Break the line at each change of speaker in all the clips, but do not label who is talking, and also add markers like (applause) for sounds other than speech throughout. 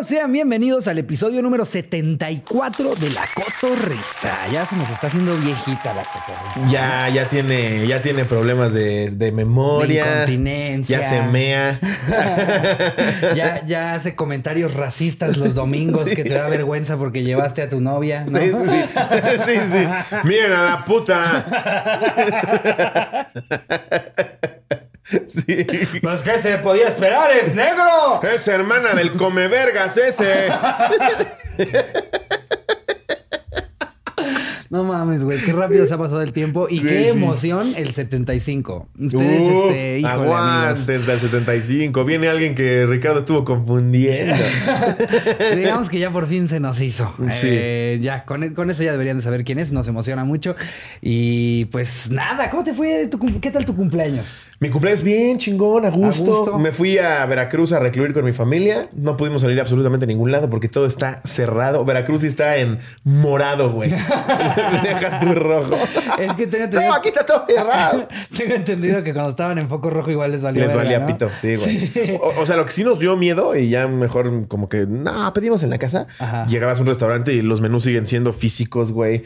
amigos, sean bienvenidos al episodio número 74 de La Cotorrisa. Ya se nos está haciendo viejita la Cotorrisa.
Ya, ya tiene, ya tiene problemas de, de memoria.
De incontinencia.
Ya se mea. (laughs)
ya, ya hace comentarios racistas los domingos (laughs) que te da vergüenza porque llevaste a tu novia. ¿no?
Sí, sí, sí, (laughs) sí. Miren a la puta. (laughs)
Sí. Pues que se podía esperar, es negro.
Es hermana del come vergas ese. (laughs)
No mames, güey, qué rápido se ha pasado el tiempo y qué emoción el 75. Ustedes, uh, este, híjole,
aguántense al 75. Viene alguien que Ricardo estuvo confundiendo. (laughs)
Digamos que ya por fin se nos hizo. Sí. Eh, ya, con, eso ya deberían de saber quién es. Nos emociona mucho. Y pues nada, ¿cómo te fue? ¿Qué tal tu cumpleaños?
Mi cumpleaños bien chingón, a gusto. Me fui a Veracruz a recluir con mi familia. No pudimos salir absolutamente a ningún lado porque todo está cerrado. Veracruz está en morado, güey. (laughs) (laughs) Deja tu rojo.
Es que tengo entendido.
No, aquí está todo cerrado. (laughs)
tengo entendido que cuando estaban en foco rojo igual les valía.
Les valía pito, sí, güey. O, sea, lo que sí nos dio miedo y ya mejor como que, no, pedimos en la casa. Llegabas a un restaurante y los menús siguen siendo físicos, güey.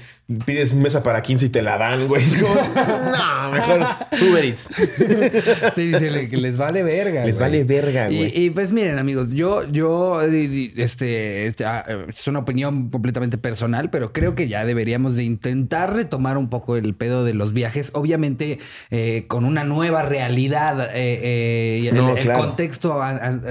Pides mesa para 15 y te la dan, güey. Es como, no, mejor Uber Eats. (laughs)
sí, dice que les vale verga.
Les vale verga,
güey. Y, pues miren, amigos, yo, yo, este, es una opinión completamente personal, pero creo que ya deberíamos de intentar retomar un poco el pedo de los viajes, obviamente eh, con una nueva realidad. Eh, eh el, contexto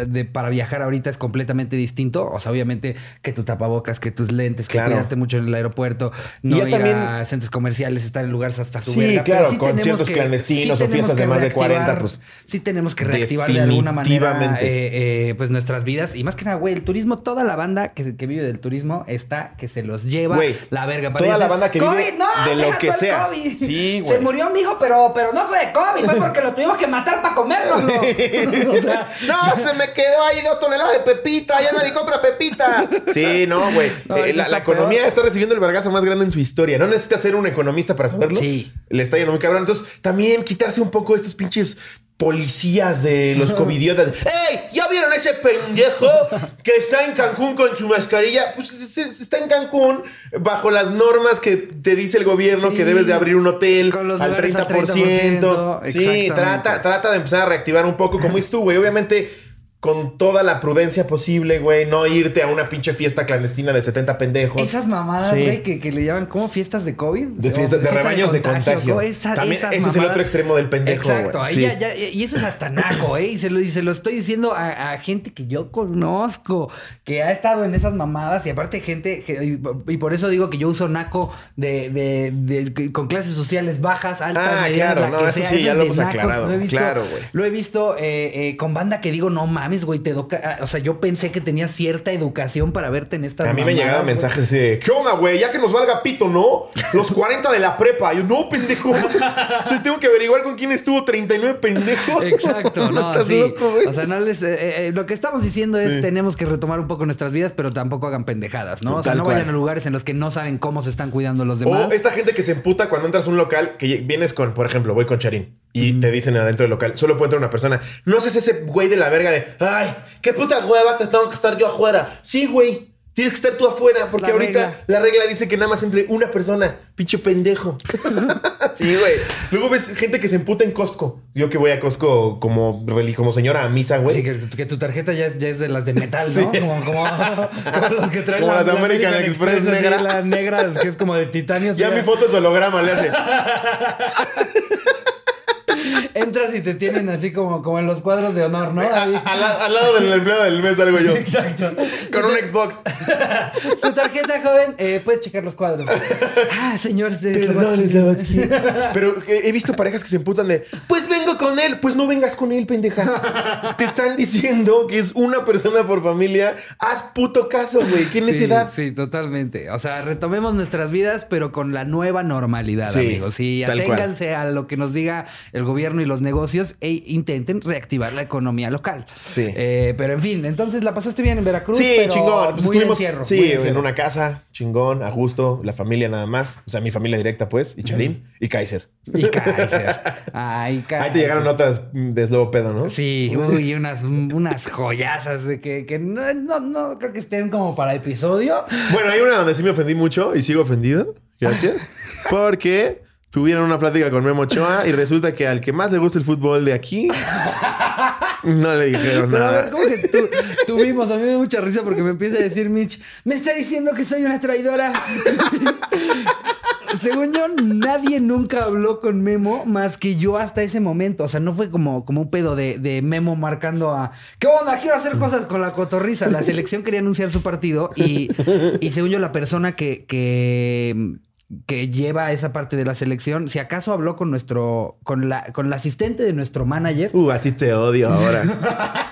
de, para viajar ahorita es completamente distinto. O sea, obviamente que tu tapabocas, que tus lentes, que cuidarte mucho en el aeropuerto, no ir a centros comerciales, estar en lugares hasta su
Sí, claro, sí conciertos clandestinos o fiestas de más de 40, pues.
Sí, tenemos que reactivar de alguna manera eh, pues nuestras vidas. Y más que nada, güey, el turismo, toda la banda que, vive del turismo está que se los lleva la verga.
toda la banda que COVID, no, de lo que sea.
Sí, güey. Se murió mi hijo, pero, pero no fue de COVID, fue porque lo tuvimos que matar para comerlo. (laughs)
o sea, (laughs) no, se me quedó ahí dos toneladas de pepita, ya nadie compra pepita. Sí, no, güey. (laughs) Eh, la, economía está recibiendo el vergazo más grande en su historia. No necesita ser un economista para saberlo. Sí. Le está yendo muy cabrón. Entonces, también quitarse un poco estos pinches policías de los covidiotas. ¡Ey! ¿Ya vieron ese pendejo que está en Cancún con su mascarilla? Pues está en Cancún bajo las normas que te dice el gobierno que debes de abrir un hotel al 30%. Sí, trata, trata de empezar a reactivar un poco como es tú, güey. Obviamente con toda la prudencia posible, güey, no irte a una pinche fiesta clandestina de 70 pendejos.
Esas mamadas, güey, que, le llaman como fiestas de COVID.
De, fiesta, de, rebaños de contagio. También ese es el otro extremo del pendejo.
Exacto, ya, ya, y eso es hasta naco, ¿eh? Y se lo, y se lo estoy diciendo a, gente que yo conozco, que ha estado en esas mamadas y aparte gente, y, por eso digo que yo uso naco de, de, con clases sociales bajas, altas,
ah, claro, no, eso sí, ya lo hemos aclarado. claro, güey.
Lo he visto eh, eh, con banda que digo, no mames güey, te educa. Ah, o sea, yo pensé que tenías cierta educación para verte en esta.
A mí me llegaban mensajes de, ¿qué onda, güey? Ya que nos valga pito, ¿no? Los 40 de la prepa. Yo, no, pendejo. (laughs) o sea, tengo que averiguar con quién estuvo 39 pendejos.
Exacto, (laughs) no, sí. o sea, no les. Eh, eh, lo que estamos diciendo es, tenemos que retomar un poco nuestras vidas, pero tampoco hagan pendejadas, ¿no? O sea, no vayan a lugares en los que no saben cómo se están cuidando los demás.
O esta gente que se emputa cuando entras a un local, que vienes con, por ejemplo, voy con Charín y te dicen adentro del local, solo puede entrar una persona. No sé ese güey de la verga de, ay, qué puta hueva que tengo que estar yo afuera. Sí, güey. Tienes que estar tú afuera porque ahorita la regla dice que nada más entre una persona. Pinche pendejo. (laughs) sí, güey. Luego ves gente que se emputa en Costco. Yo que voy a Costco como, como señora a misa, güey.
Sí, que, tu tarjeta ya es, ya es, de las de metal, ¿no? Como, como, los que traen
como las American, Express, negra.
la negra, que es como de titanio.
Ya, ya mi foto es holograma, le hace. (laughs)
Entras y te tienen así como, como en los cuadros de honor, ¿no?
al, lado del empleado del mes algo yo.
Exacto.
Con un Xbox. (laughs)
Su tarjeta, joven, eh, puedes checar los cuadros. Ah, señor.
Pero he visto parejas que se emputan de, pues vengo con él. Pues no vengas con él, pendeja. Te están diciendo que es una persona por familia. Haz puto caso, güey. ¿Qué necesidad?
Sí, totalmente. O sea, retomemos nuestras vidas, pero con la nueva normalidad, amigos. Sí, aténganse a lo que nos diga el gobierno y los negocios e intenten reactivar la economía local.
Sí.
Eh, pero en fin, entonces la pasaste bien en Veracruz.
Sí,
pero
chingón. Pues
muy
estuvimos
encierro,
sí,
muy
en una casa, chingón, a gusto, la familia nada más. O sea, mi familia directa, pues, y Charín y Kaiser.
Y Kaiser. Ay, Kaiser. (laughs)
Ahí te llegaron notas de slobo pedo, ¿no?
Sí, uy, unas, unas joyazas de que, que no, no, no creo que estén como para episodio.
Bueno, hay una donde sí me ofendí mucho y sigo ofendido. Gracias. (laughs) Porque tuvieron una plática con Memo Ochoa y resulta que al que más le gusta el fútbol de aquí no le dijeron
Pero a ver,
nada.
¿cómo que tú, tuvimos? A mí me da mucha risa porque me empieza a decir Mitch, me está diciendo que soy una traidora. (laughs) Según yo, nadie nunca habló con Memo más que yo hasta ese momento. O sea, no fue como, como un pedo de, de Memo marcando a ¿Qué onda? Quiero hacer cosas con la cotorriza. La selección quería anunciar su partido y, y según yo, la persona que, que, que lleva esa parte de la selección, si acaso habló con nuestro, con la, con la asistente de nuestro manager.
Uh, a ti te odio ahora.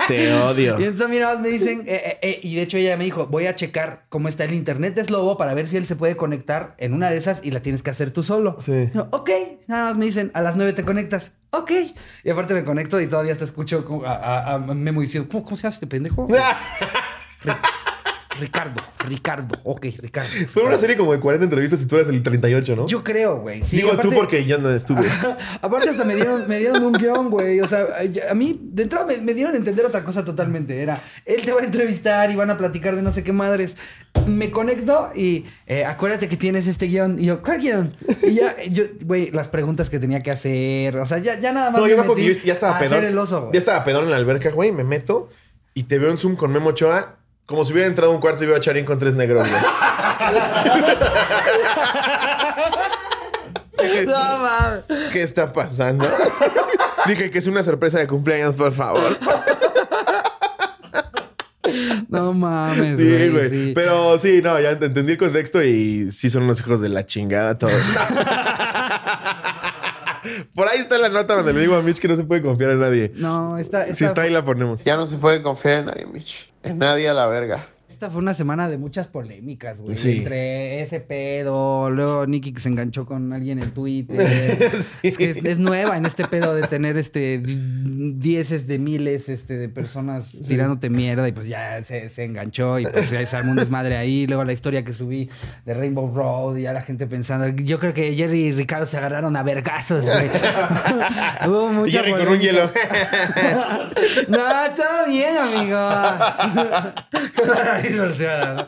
(laughs) te odio.
Y entonces a mí nada más me dicen, eh, eh, eh, y de hecho ella me dijo, voy a checar cómo está el internet de Slobo para ver si él se puede conectar en una de esas y la tienes que hacer tú solo.
Sí.
Yo, ok, nada más me dicen, a las nueve te conectas. Ok. Y aparte me conecto y todavía te escucho a, a- a Memo diciendo, ¿cómo, cómo se hace este pendejo? (laughs) Ri- Ricardo, Ricardo, ok, Ricardo. (laughs)
Fue una serie como de 40 entrevistas y tú eres el 38, ¿no?
Yo creo, güey. Sí,
Digo tú porque ya no estuve. (laughs)
Aparte hasta me dieron, me dieron un guion, güey. O sea, a mí de entrada me, me dieron a entender otra cosa totalmente. Era, él te va a entrevistar y van a platicar de no sé qué madres. Me conecto y eh, acuérdate que tienes este guion. Y yo, ¿cuál guion? Y ya, yo, güey, las preguntas que tenía que hacer. O sea, ya, ya nada más
No,
me
yo me acuerdo que yo ya estaba pedón. ya estaba pedón en la alberca, güey. Me meto y te veo en Zoom con Memo Ochoa. Como si hubiera entrado a un cuarto y veo a Charín con tres negros, güey.
No, mames.
¿Qué está pasando? Dije que es una sorpresa de cumpleaños, por favor.
No mames,
Sí,
güey.
güey.
sí.
Pero sí, no, ya entendí el contexto y sí son unos hijos de la chingada todos. Por ahí está la nota donde le digo a Mitch que no se puede confiar en nadie.
No, esta, esta,
Si está ahí la ponemos.
Ya no se puede confiar en nadie, Mitch. En nadie a la verga.
Esta fue una semana de muchas polémicas, güey.
Sí.
Entre ese pedo, luego Nicky que se enganchó con alguien en Twitter. (laughs)
Sí.
Es que es, es nueva en este pedo de tener este di- dieces de miles este, de personas tirándote mierda y pues ya se, se enganchó y pues ya se armó un desmadre ahí. Luego la historia que subí de Rainbow Road y ya la gente pensando. Yo creo que Jerry y Ricardo se agarraron a vergazos, güey. (laughs) Hubo mucha
Jerry con un
polémica.
hielo. (laughs)
No, todo bien, amigos. Con la nariz volteada,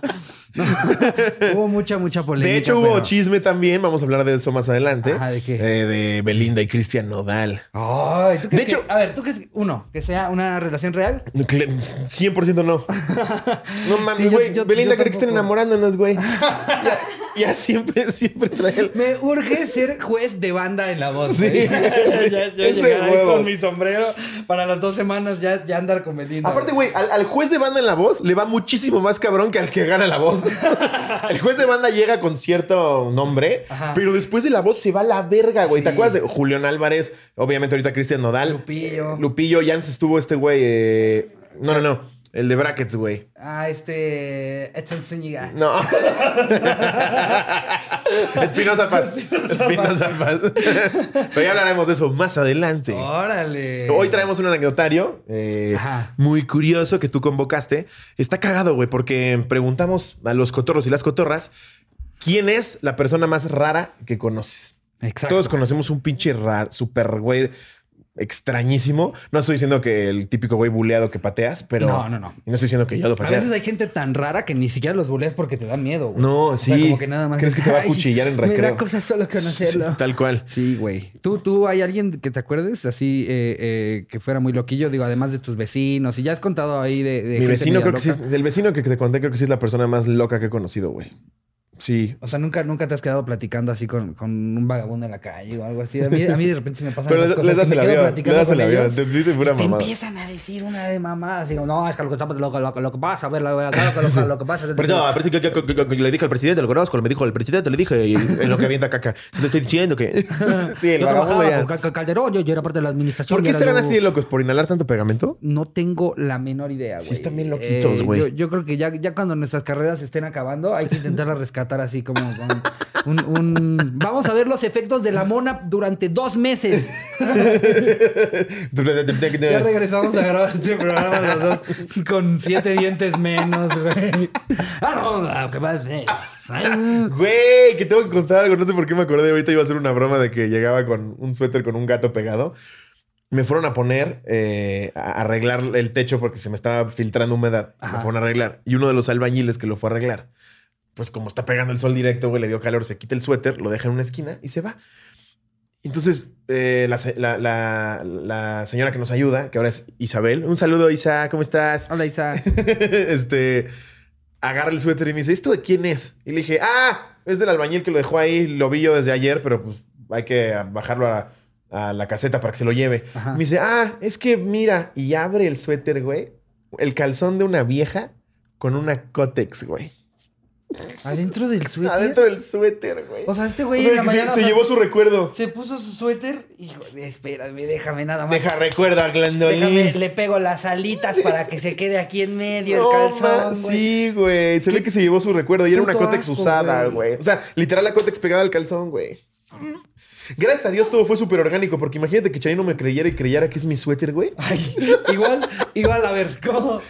(laughs) Hubo mucha, mucha polémica.
De hecho, hubo
pero-
chisme también. Vamos a hablar de eso más adelante.
Ajá, ¿de qué?
Eh, de Belinda y Cristian Nodal.
Ay, ¿tú crees
De hecho-
que- a ver, ¿tú crees, uno, que sea una relación real?
Cle- 100% no. (laughs) No mames, güey. Belinda cree que estén
tampoco.
enamorándonos, güey. (laughs) Ya, ya siempre, siempre trae el...
Me urge ser juez de banda en la voz.
Sí.
ya, ya llegar ahí con mi sombrero para las dos semanas ya, ya andar con Belinda.
Aparte, güey, al, al juez de banda en la voz le va muchísimo más cabrón que al que gana la voz. (laughs) El juez de banda llega con cierto nombre,
Ajá.
pero después de la voz se va a la verga, güey. ¿Te acuerdas de Julián Álvarez? Obviamente ahorita Cristian Nodal.
Lupillo.
Lupillo, ya antes estuvo este güey. eh, No, no, no. El de Brackets, güey.
Ah, este. Edson Zúñiga.
No. (laughs) Espinosa Paz. Espinosa Paz. Pero ya hablaremos de eso más adelante.
Órale.
Hoy traemos un anecdotario eh, muy curioso que tú convocaste. Está cagado, güey, porque preguntamos a los cotorros y las cotorras quién es la persona más rara que conoces.
Exacto.
Todos conocemos un pinche raro, super güey extrañísimo. No estoy diciendo que el típico güey buleado que pateas, pero.
No, no, no.
Y no estoy diciendo que yo lo
A
pateo.
veces hay gente tan rara que ni siquiera los buleas porque te da miedo, güey.
No,
O sea,
sí.
como que nada más.
¿Crees
es,
que te va a (laughs)
"Ay,
cuchillar en
Me
recreo?"
da cosa solo conocerlo. (laughs)
Sí, tal cual.
Sí, güey. ¿Tú, ¿Tú hay alguien que te acuerdes así eh, eh, que fuera muy loquillo? Digo, además de tus vecinos. Y ya has contado ahí de, de
Mi
gente
vecino, creo que sí. El vecino que te conté, creo que sí es la persona más loca que he conocido, güey. Sí.
O sea, ¿nunca, nunca te has quedado platicando así con, con un vagabundo en la calle o algo así. A mí, a mí de repente se me pasan
Pero
las
les,
cosas
les das el avión. Le
platicando
das el avión. Te dicen pura
y te
mamada.
empiezan a decir una de mamá, así como, no, es que lo que, lo, lo, lo que pasa, a ver, lo, lo, lo, que pasa.
Que- que- que- que- que le dije al presidente, lo conozco, me dijo el presidente, le dije, y en lo que avienta caca. Le estoy diciendo que. (laughs) sí, el
yo
vagabundo ya.
con Cal- Cal- Calderón, yo, yo era parte de la administración.
¿Por qué
yo-
así de locos? ¿Por inhalar tanto pegamento?
No tengo la menor idea, güey.
Sí están bien loquitos,
Eh,
güey.
yo, creo que ya, ya cuando nuestras carreras estén acabando, hay que intentarlas rescatar contratar así como un, Vamos a ver los efectos de la mona durante dos meses. ya regresamos a grabar este programa los dos con siete dientes menos, güey. Ah, no, ¿qué más?
Güey, que tengo que contar algo. No sé por qué me acordé. Ahorita iba a hacer una broma de que llegaba con un suéter con un gato pegado. Me fueron a poner eh, a arreglar el techo porque se me estaba filtrando humedad. Me fueron a arreglar. Y uno de los albañiles que lo fue a arreglar, pues como está pegando el sol directo, güey, le dio calor, se quita el suéter, lo deja en una esquina y se va. Entonces, eh, la, señora que nos ayuda, que ahora es Isabel. Un saludo, Isa, ¿cómo estás?
Hola, Isa. (laughs)
este agarra el suéter y me dice, ¿esto de quién es? Y le dije, ah, es del albañil que lo dejó ahí, lo vi yo desde ayer, pero pues hay que bajarlo a, la caseta para que se lo lleve. Me dice, ah, es que mira, y abre el suéter, güey, el calzón de una vieja con una cótex, güey.
Adentro del suéter.
Adentro del suéter, güey.
O sea, este güey en
la mañana. Se, llevó su recuerdo.
Se puso su suéter. Hijo, espérame, déjame nada más.
Deja recuerdo Glendolín. Déjame,
le pego las alitas para que se quede aquí en medio el calzón.
sí, güey. Se ve que se llevó su recuerdo y era una cótex usada, güey. O sea, literal la cótex pegada al calzón, güey. Gracias a Dios todo fue súper orgánico, porque imagínate que Charín no me creyera y creyera que es mi suéter, güey.
igual, igual, a ver, ¿cómo,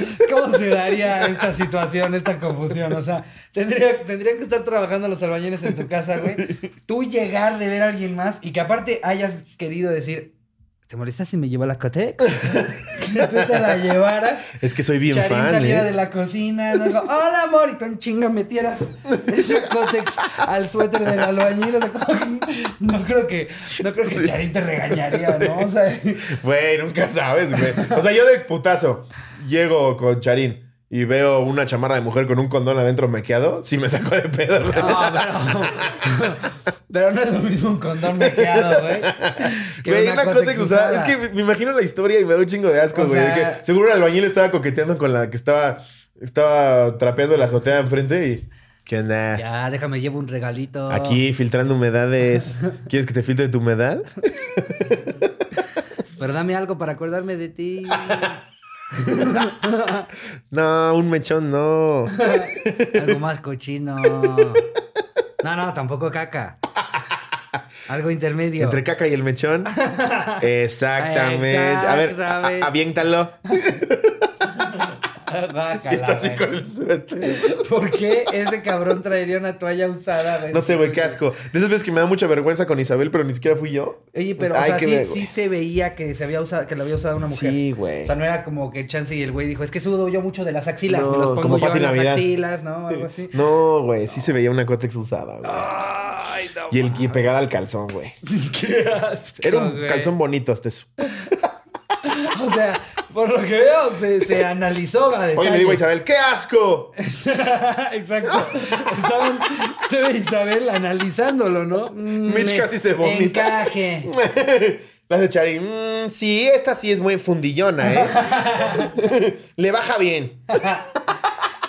se daría esta situación, esta confusión? O sea, tendría, tendrían que estar trabajando los albañiles en tu casa, güey. Tú llegar de ver a alguien más y que aparte hayas querido decir, ¿Te molesta si me llevo la Cotex? Que tú te la llevaras.
Es que soy bien
Charín
fan.
saliera ¿eh? de la cocina. Hola, amor. Y tú en chinga metieras esa Cotex al suéter del albañil. no creo que, no creo que Charín te regañaría, ¿no? O sea,
güey, nunca sabes, güey. O sea, yo de putazo llego con Charín y veo una chamarra de mujer con un condón adentro mequeado, sí me saco de pedo. No,
pero, (laughs) pero no es lo mismo un condón mequeado, güey.
Güey, una, una usada. Es que me, imagino la historia y me da un chingo de asco, güey. que seguro el albañil estaba coqueteando con la que estaba, estaba trapeando la azotea enfrente y... ¿Qué onda?
Ya, déjame, llevo un regalito.
Aquí filtrando humedades. (laughs) ¿Quieres que te filtre tu humedad?
Pero dame algo para acordarme de ti. (laughs) (laughs)
no, un mechón no. (laughs)
Algo más cochino. No, no, tampoco caca. Algo intermedio.
Entre caca y el mechón. (laughs) Exactamente. A ver, aviéntalo. (laughs) está así con el suéter.
¿Por qué ese cabrón traería una toalla usada?
No sé, güey, qué asco. De esas veces que me da mucha vergüenza con Isabel, pero ni siquiera fui yo.
Oye, pero pues, o sea, sí, sí, se veía que se había usado, que lo había usado una mujer.
Sí, güey.
O sea, no era como que Chance y el güey dijo, es que sudo yo mucho de las axilas, me los pongo yo en las axilas, ¿no? Algo así.
No, güey, sí se veía una cótex usada, güey. Ay, no. Y el pegada al calzón, güey. (laughs)
qué asco.
Era un calzón bonito hasta eso. (laughs)
o sea, por lo que veo, se, se analizó a
Oye, le digo a Isabel, ¡qué asco! (laughs)
Exacto. Estaban tú Isabel analizándolo, ¿no?
Mm, Mitch casi se vomita.
Encaje. (laughs)
La de Chari, mmm, sí, esta sí es muy fundillona, ¿eh? (laughs) Le baja bien.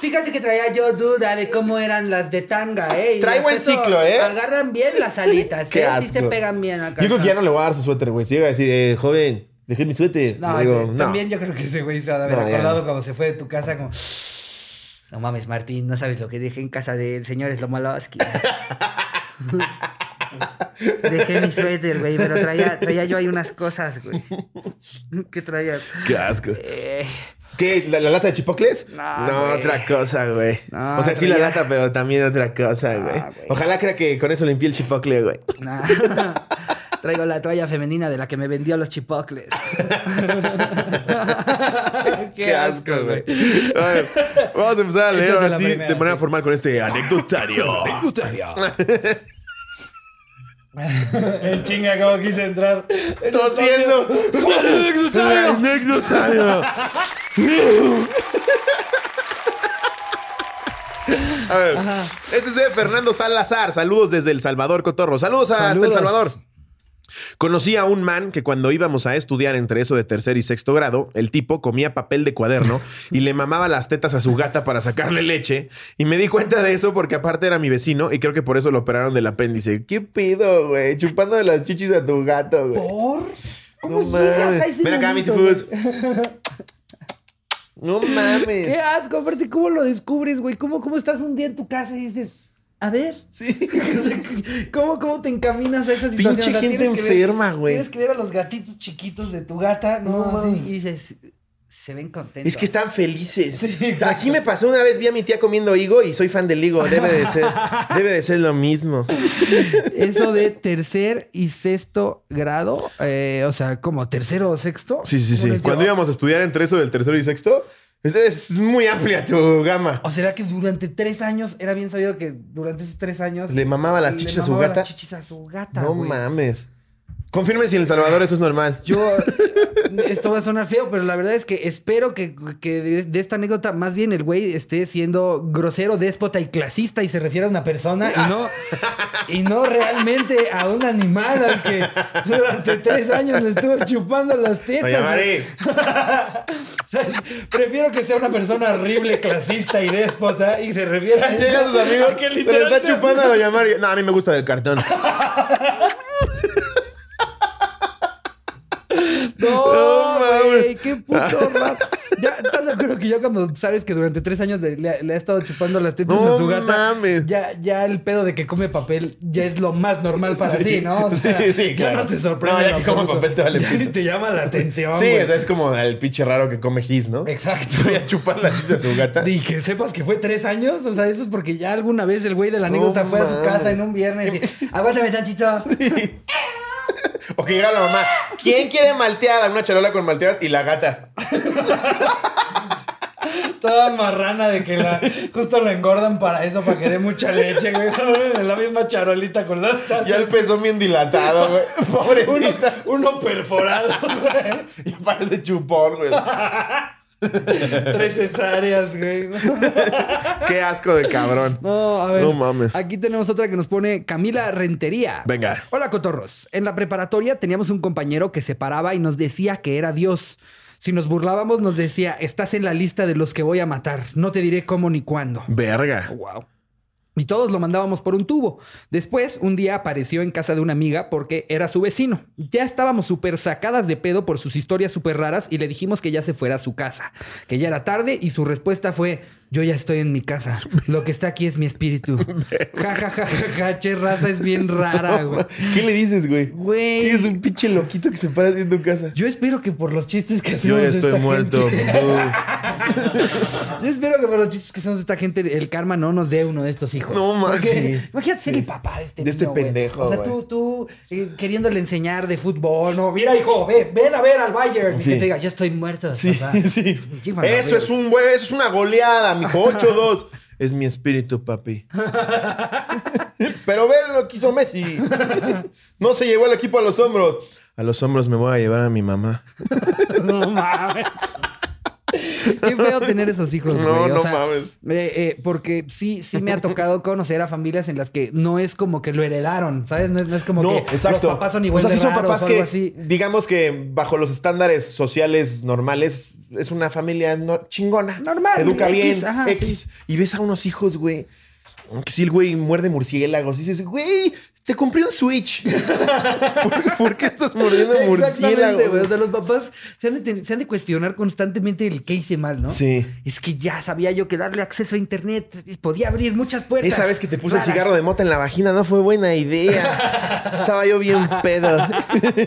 Fíjate que traía yo duda de cómo eran las de tanga, ¿eh?
Trae buen ciclo, ¿eh?
Agarran bien las alitas, ¿eh? Sí se pegan bien acá.
Yo creo que ya no le voy a dar su suéter, güey. Si llega a decir, eh, joven, Dejé mi suéter.
No, también yo creo que ese güey se ha de haber acordado cuando se fue de tu casa como... No mames, Martín, no sabes lo que dejé en casa del señor Slomolowski. (laughs) Dejé mi suéter, güey, pero traía, traía yo ahí unas cosas, güey. (laughs) ¿Qué traía?
Qué asco. Eh... ¿Qué? ¿La, lata de chipocles? No, otra cosa, güey. o sea, sí la lata, pero también otra cosa, güey. Ojalá crea que con eso limpié el chipocle, güey. (laughs)
Traigo la toalla femenina de la que me vendió los chipocles. (laughs)
Qué, asco, güey. Vamos a empezar a leer ahora sí de manera formal con este anecdotario. anecdotario. (laughs)
El chinga como quise entrar.
Tosiendo. anecdotario. anecdotario. A ver, este es de Fernando Salazar. Saludos desde El Salvador, Cotorro. Saludos, hasta El Salvador. Conocí a un man que cuando íbamos a estudiar entre eso de tercer y sexto grado, el tipo comía papel de cuaderno y le mamaba las tetas a su gata para sacarle leche. Y me di cuenta de eso porque aparte era mi vecino y creo que por eso lo operaron del apéndice. ¿Qué pido, güey? Chupando de las chichis a tu gato, güey.
¿Por?
No mames. Ven acá, mis Fus. No mames. (laughs)
Qué asco. Aparte, ¿cómo lo descubres, güey? ¿Cómo, ¿Cómo estás un día en tu casa y dices... A ver.
Sí. (laughs)
¿Cómo, ¿Cómo te encaminas a esa situación?
Pinche gente enferma, güey.
Tienes que ver a los gatitos chiquitos de tu gata, ¿no?
No,
Así, y dices, se ven contentos.
Es que están felices.
Sí.
Así me pasó una vez, vi a mi tía comiendo higo y soy fan del higo. Debe de ser, (laughs) debe de ser lo mismo.
Eso de tercer y sexto grado, eh, o sea, como tercero o sexto.
Sí, sí, sí. Cuando íbamos a estudiar entre eso del tercero y sexto, es, es muy amplia tu gama.
¿O será que durante tres años era bien sabido que durante esos tres años
Le mamaba las
le
chichis a su gata.
las chichis a su gata,
No
güey.
mames. Confirmen si en El Salvador eso es normal.
Yo, esto va a sonar feo, pero la verdad es que espero que, que de, de esta anécdota más bien el güey esté siendo grosero, déspota y clasista y se refiere a una persona y no, y no realmente a un animal al que durante tres años le estuvo chupando las tetas. Sea, (laughs) prefiero que sea una persona horrible, clasista y déspota y se refiera a
Llegan sus amigos,
que
se le está chupando a Doña Mari. No, a mí me gusta del cartón. (laughs) (laughs)
No, güey, qué puto (laughs) raro. Ya, ¿estás de acuerdo que yo cuando sabes que durante tres años le, le- le ha estado chupando las tetas
No
a su gata?
mames.
Ya, ya el pedo de que come papel ya es lo más normal para
Sí.
ti, ¿no? O sea,
Sí, sí,
ya
claro.
no te sorprende.
No, ya que
absoluto.
papel te vale
Ya ni te llama la atención.
Sí, o sea, es como el pinche raro que come gis, ¿no?
Exacto.
Voy a chupar la chicha a su gata.
Y que sepas que fue tres años, o sea, eso es porque ya alguna vez el güey de la anécdota
No
fue a su casa en un viernes y (laughs) aguántame tantito.
O que llega la mamá. ¿Quién quiere malteada? Una charola con malteadas y la gata.
Toda marrana de que la justo la engordan para eso, para que dé mucha leche, güey. La misma charolita con las tazas.
Ya el pezón bien dilatado, güey. (laughs)
Uno,
Pobrecita.
uno perforado, güey. (laughs)
Y parece chupón, güey. (laughs) (laughs)
Tres cesáreas, güey. (laughs)
Qué asco de cabrón.
No, a ver.
No mames.
Aquí tenemos otra que nos pone Camila Rentería.
Venga.
Hola, cotorros. En la preparatoria teníamos un compañero que se paraba y nos decía que era Dios. Si nos burlábamos, nos decía, estás en la lista de los que voy a matar. No te diré cómo ni cuándo.
Verga.
Wow. Y todos lo mandábamos por un tubo. Después, un día apareció en casa de una amiga porque era su vecino. Ya estábamos súper sacadas de pedo por sus historias súper raras y le dijimos que ya se fuera a su casa, que ya era tarde y su respuesta fue, yo ya estoy en mi casa. Lo que está aquí es mi espíritu. (laughs) Ja, ja, ja, ja, ja, che, raza es bien rara, güey.
¿Qué le dices, güey?
Güey.
¿Qué es un pinche loquito que se para en tu casa?
Yo espero que por los chistes que
Yo
hacemos
ya
de
estoy
esta
muerto.
gente-. (laughs) Yo espero que por los chistes que hacemos de esta gente, el karma no nos dé uno de estos hijos.
No más, sí.
Imagínate ser el papá de este
De este
niño, güey.
pendejo,
O sea,
güey.
tú, tú eh, queriéndole enseñar de fútbol, ¿no? Mira, hijo, ven, ven a ver al Bayern. Y
Sí.
que te diga, yo estoy muerto.
Sí,
papá. (laughs)
sí. Eso es un buen, eso es una goleada, mijo. 8-2. Es mi espíritu, papi. (laughs) Pero ve lo que hizo Messi. No se llevó el equipo a los hombros. A los hombros me voy a llevar a mi mamá. (laughs)
No mames. Qué feo tener esos hijos,
No,
güey. O
no
sea,
mames.
eh, eh, porque sí, sí me ha tocado conocer a familias en las que no es como que lo heredaron, ¿sabes? No es, no es como
No,
que
exacto.
los papás son igual
o sea,
de
sí son
raros
papás que,
así.
digamos que bajo los estándares sociales normales, es una familia no- chingona.
Normal,
Educa
X,
bien,
ajá,
X. Y ves a unos hijos, güey. Que si el güey muerde murciélagos y dices, güey, te compré un Switch. (laughs) ¿Por, por qué estás mordiendo
güey. O sea, los papás se han, de, ten- se han de cuestionar constantemente el que hice mal, ¿no?
Sí.
Es que ya sabía yo que darle acceso a internet podía abrir muchas puertas.
Esa vez que te puse el cigarro de mota en la vagina no fue buena idea. (laughs) Estaba yo bien pedo.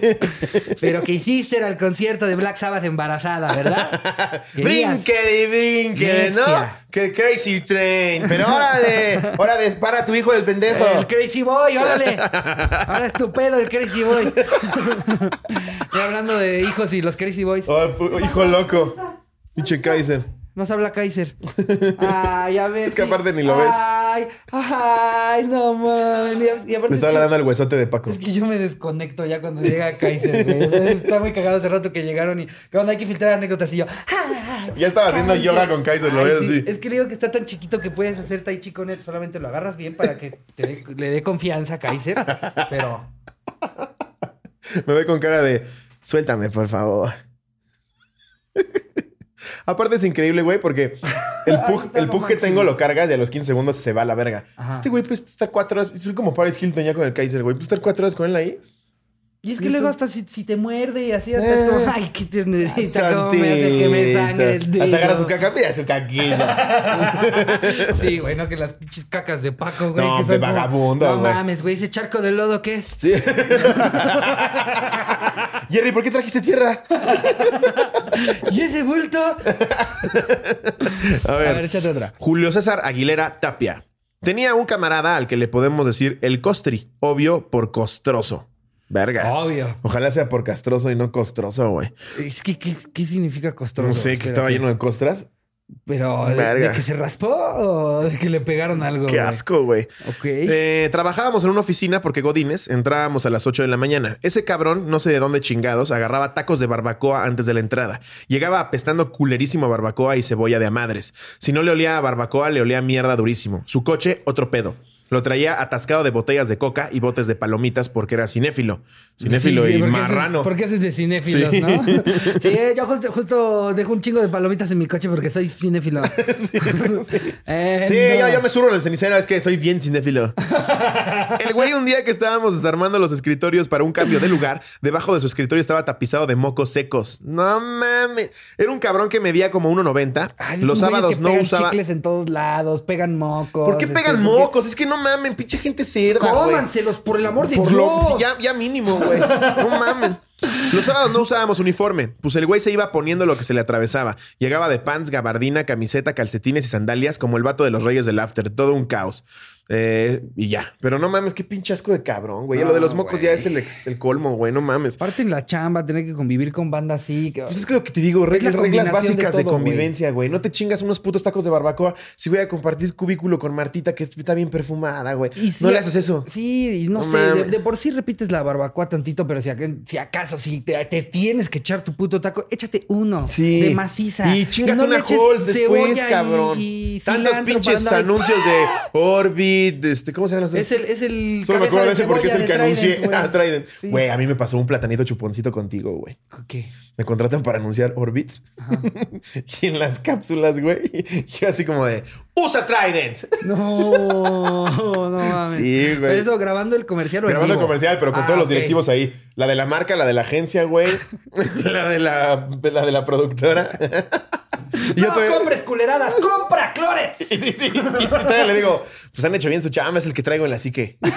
(laughs)
Pero que hiciste era el concierto de Black Sabbath embarazada, ¿verdad?
Y brinquele, ¿no? Que crazy train. Pero órale, órale, para tu hijo del pendejo.
El Crazy Boy, órale. (laughs) Ahora es tu pedo el Crazy Boy. (laughs) y hablando de hijos y los Crazy Boys.
Oh, hijo loco. Pinche Kaiser.
Nos habla Kaiser. (laughs) Ay, a ver.
Es que
sí.
aparte ni lo ves.
Ay, ay, no mames. Y, y aparte
Le estaba
es
hablando al huesote de Paco.
Es que yo me desconecto ya cuando llega Kaiser, güey. O sea, está muy cagado hace rato que llegaron y cuando hay que filtrar anécdotas y yo. "Ah,
Ya estaba haciendo
Kaiser".
yoga con Kaiser, lo
sí.
así.
Es que le digo que está tan chiquito que puedes hacer tai chi con él. Solamente lo agarras bien para que te le dé confianza a Kaiser. Pero (laughs)
Me ve con cara de suéltame, por favor. Aparte es increíble, güey, porque el (laughs) pug,
está
el pug que tengo lo cargas y a los 15 segundos se va a la verga.
Ajá.
Este güey puede estar cuatro horas. Soy como Paris Hilton ya con el Kaiser, güey. Puede estar cuatro horas con él ahí.
Y es que luego hasta si, te muerde y así hasta eh, ay, qué ternerita, cómo me hace que me sangre el dedo.
Hasta agarra su caca, mira su caquilla. (laughs)
sí, güey, no que las pinches cacas de Paco, güey.
No, de vagabundo,
No mames, güey, ese charco de lodo, ¿qué es?
Sí. (laughs) Jerry, ¿por qué trajiste tierra? (laughs)
¿Y ese bulto?
A ver, A ver, échate otra. Julio César Aguilera Tapia. Tenía un camarada al que le podemos decir el costri, obvio por costroso. Verga.
Obvio.
Ojalá sea por castroso y no costroso, güey.
Es que, ¿qué, qué significa costroso?
No sé, que estaba lleno de costras.
Pero, ¿de, que se raspó o de que le pegaron algo?
Qué asco, güey.
Ok.
Eh, trabajábamos en una oficina porque Godines entrábamos a las 8 de la mañana. Ese cabrón, no sé de dónde chingados, agarraba tacos de barbacoa antes de la entrada. Llegaba apestando culerísimo a barbacoa y cebolla de a madres. Si no le olía a barbacoa, le olía mierda durísimo. Su coche, otro pedo. Lo traía atascado de botellas de coca y botes de palomitas porque era cinéfilo. Cinéfilo y marrano.
¿Por qué haces de cinéfilos, no? (laughs) sí, yo justo, dejo un chingo de palomitas en mi coche porque soy cinéfilo. (laughs)
sí, (laughs) eh, yo, me subo en el cenicero, es que soy bien cinéfilo. el güey un día que estábamos desarmando los escritorios para un cambio de lugar, debajo de su escritorio estaba tapizado de mocos secos. No mames. Era un cabrón que medía como 1.90. Los sábados no usaba...
chicles en todos lados, pegan mocos.
¿Por qué pegan este, mocos? Es que no mamen, pinche gente cerda,
Cómanselos, por el amor de Dios.
ya, ya mínimo, güey. No mamen. Los sábados no usábamos uniforme, pues el güey se iba poniendo lo que se le atravesaba. Llegaba de pants, gabardina, camiseta, calcetines y sandalias como el vato de los reyes del after. Todo un caos. Eh, y ya. Pero no mames, qué pinche asco de cabrón, güey. lo de los mocos ya es el, colmo, güey. No mames.
Aparte en la chamba, tener que convivir con banda así.
Pues es que lo que te digo, reglas, reglas básicas de, convivencia, güey. No te chingas unos putos tacos de barbacoa si voy a compartir cubículo con Martita, que está bien perfumada, güey. no le haces eso.
Sí, no, sé. De, por sí repites la barbacoa tantito, pero si, si acaso, si te, tienes que echar tu puto taco, échate uno de maciza.
Y chingate una Halls después, cabrón. Tantos pinches anuncios de Orbi este, ¿cómo se llama?
Es el, es el
Solo me acuerdo de ese porque es el que anuncié. Ah, Trident. (laughs) Güey, a mí me pasó un platanito chuponcito contigo, güey.
¿Qué?
Me contratan para anunciar Orbit. (laughs) y en las cápsulas, güey, yo así como de, ¡Usa Trident!
No, (laughs) no mames.
Sí, güey.
Pero eso grabando el comercial o
Grabando el comercial, pero con todos ah, los directivos ahí. La de la marca, la de la agencia, güey. la, de la, la de la productora.
No compres culeradas, compra clores. (laughs)
y, todavía le digo, pues han hecho bien su chamba, es el que traigo en la psique. (laughs)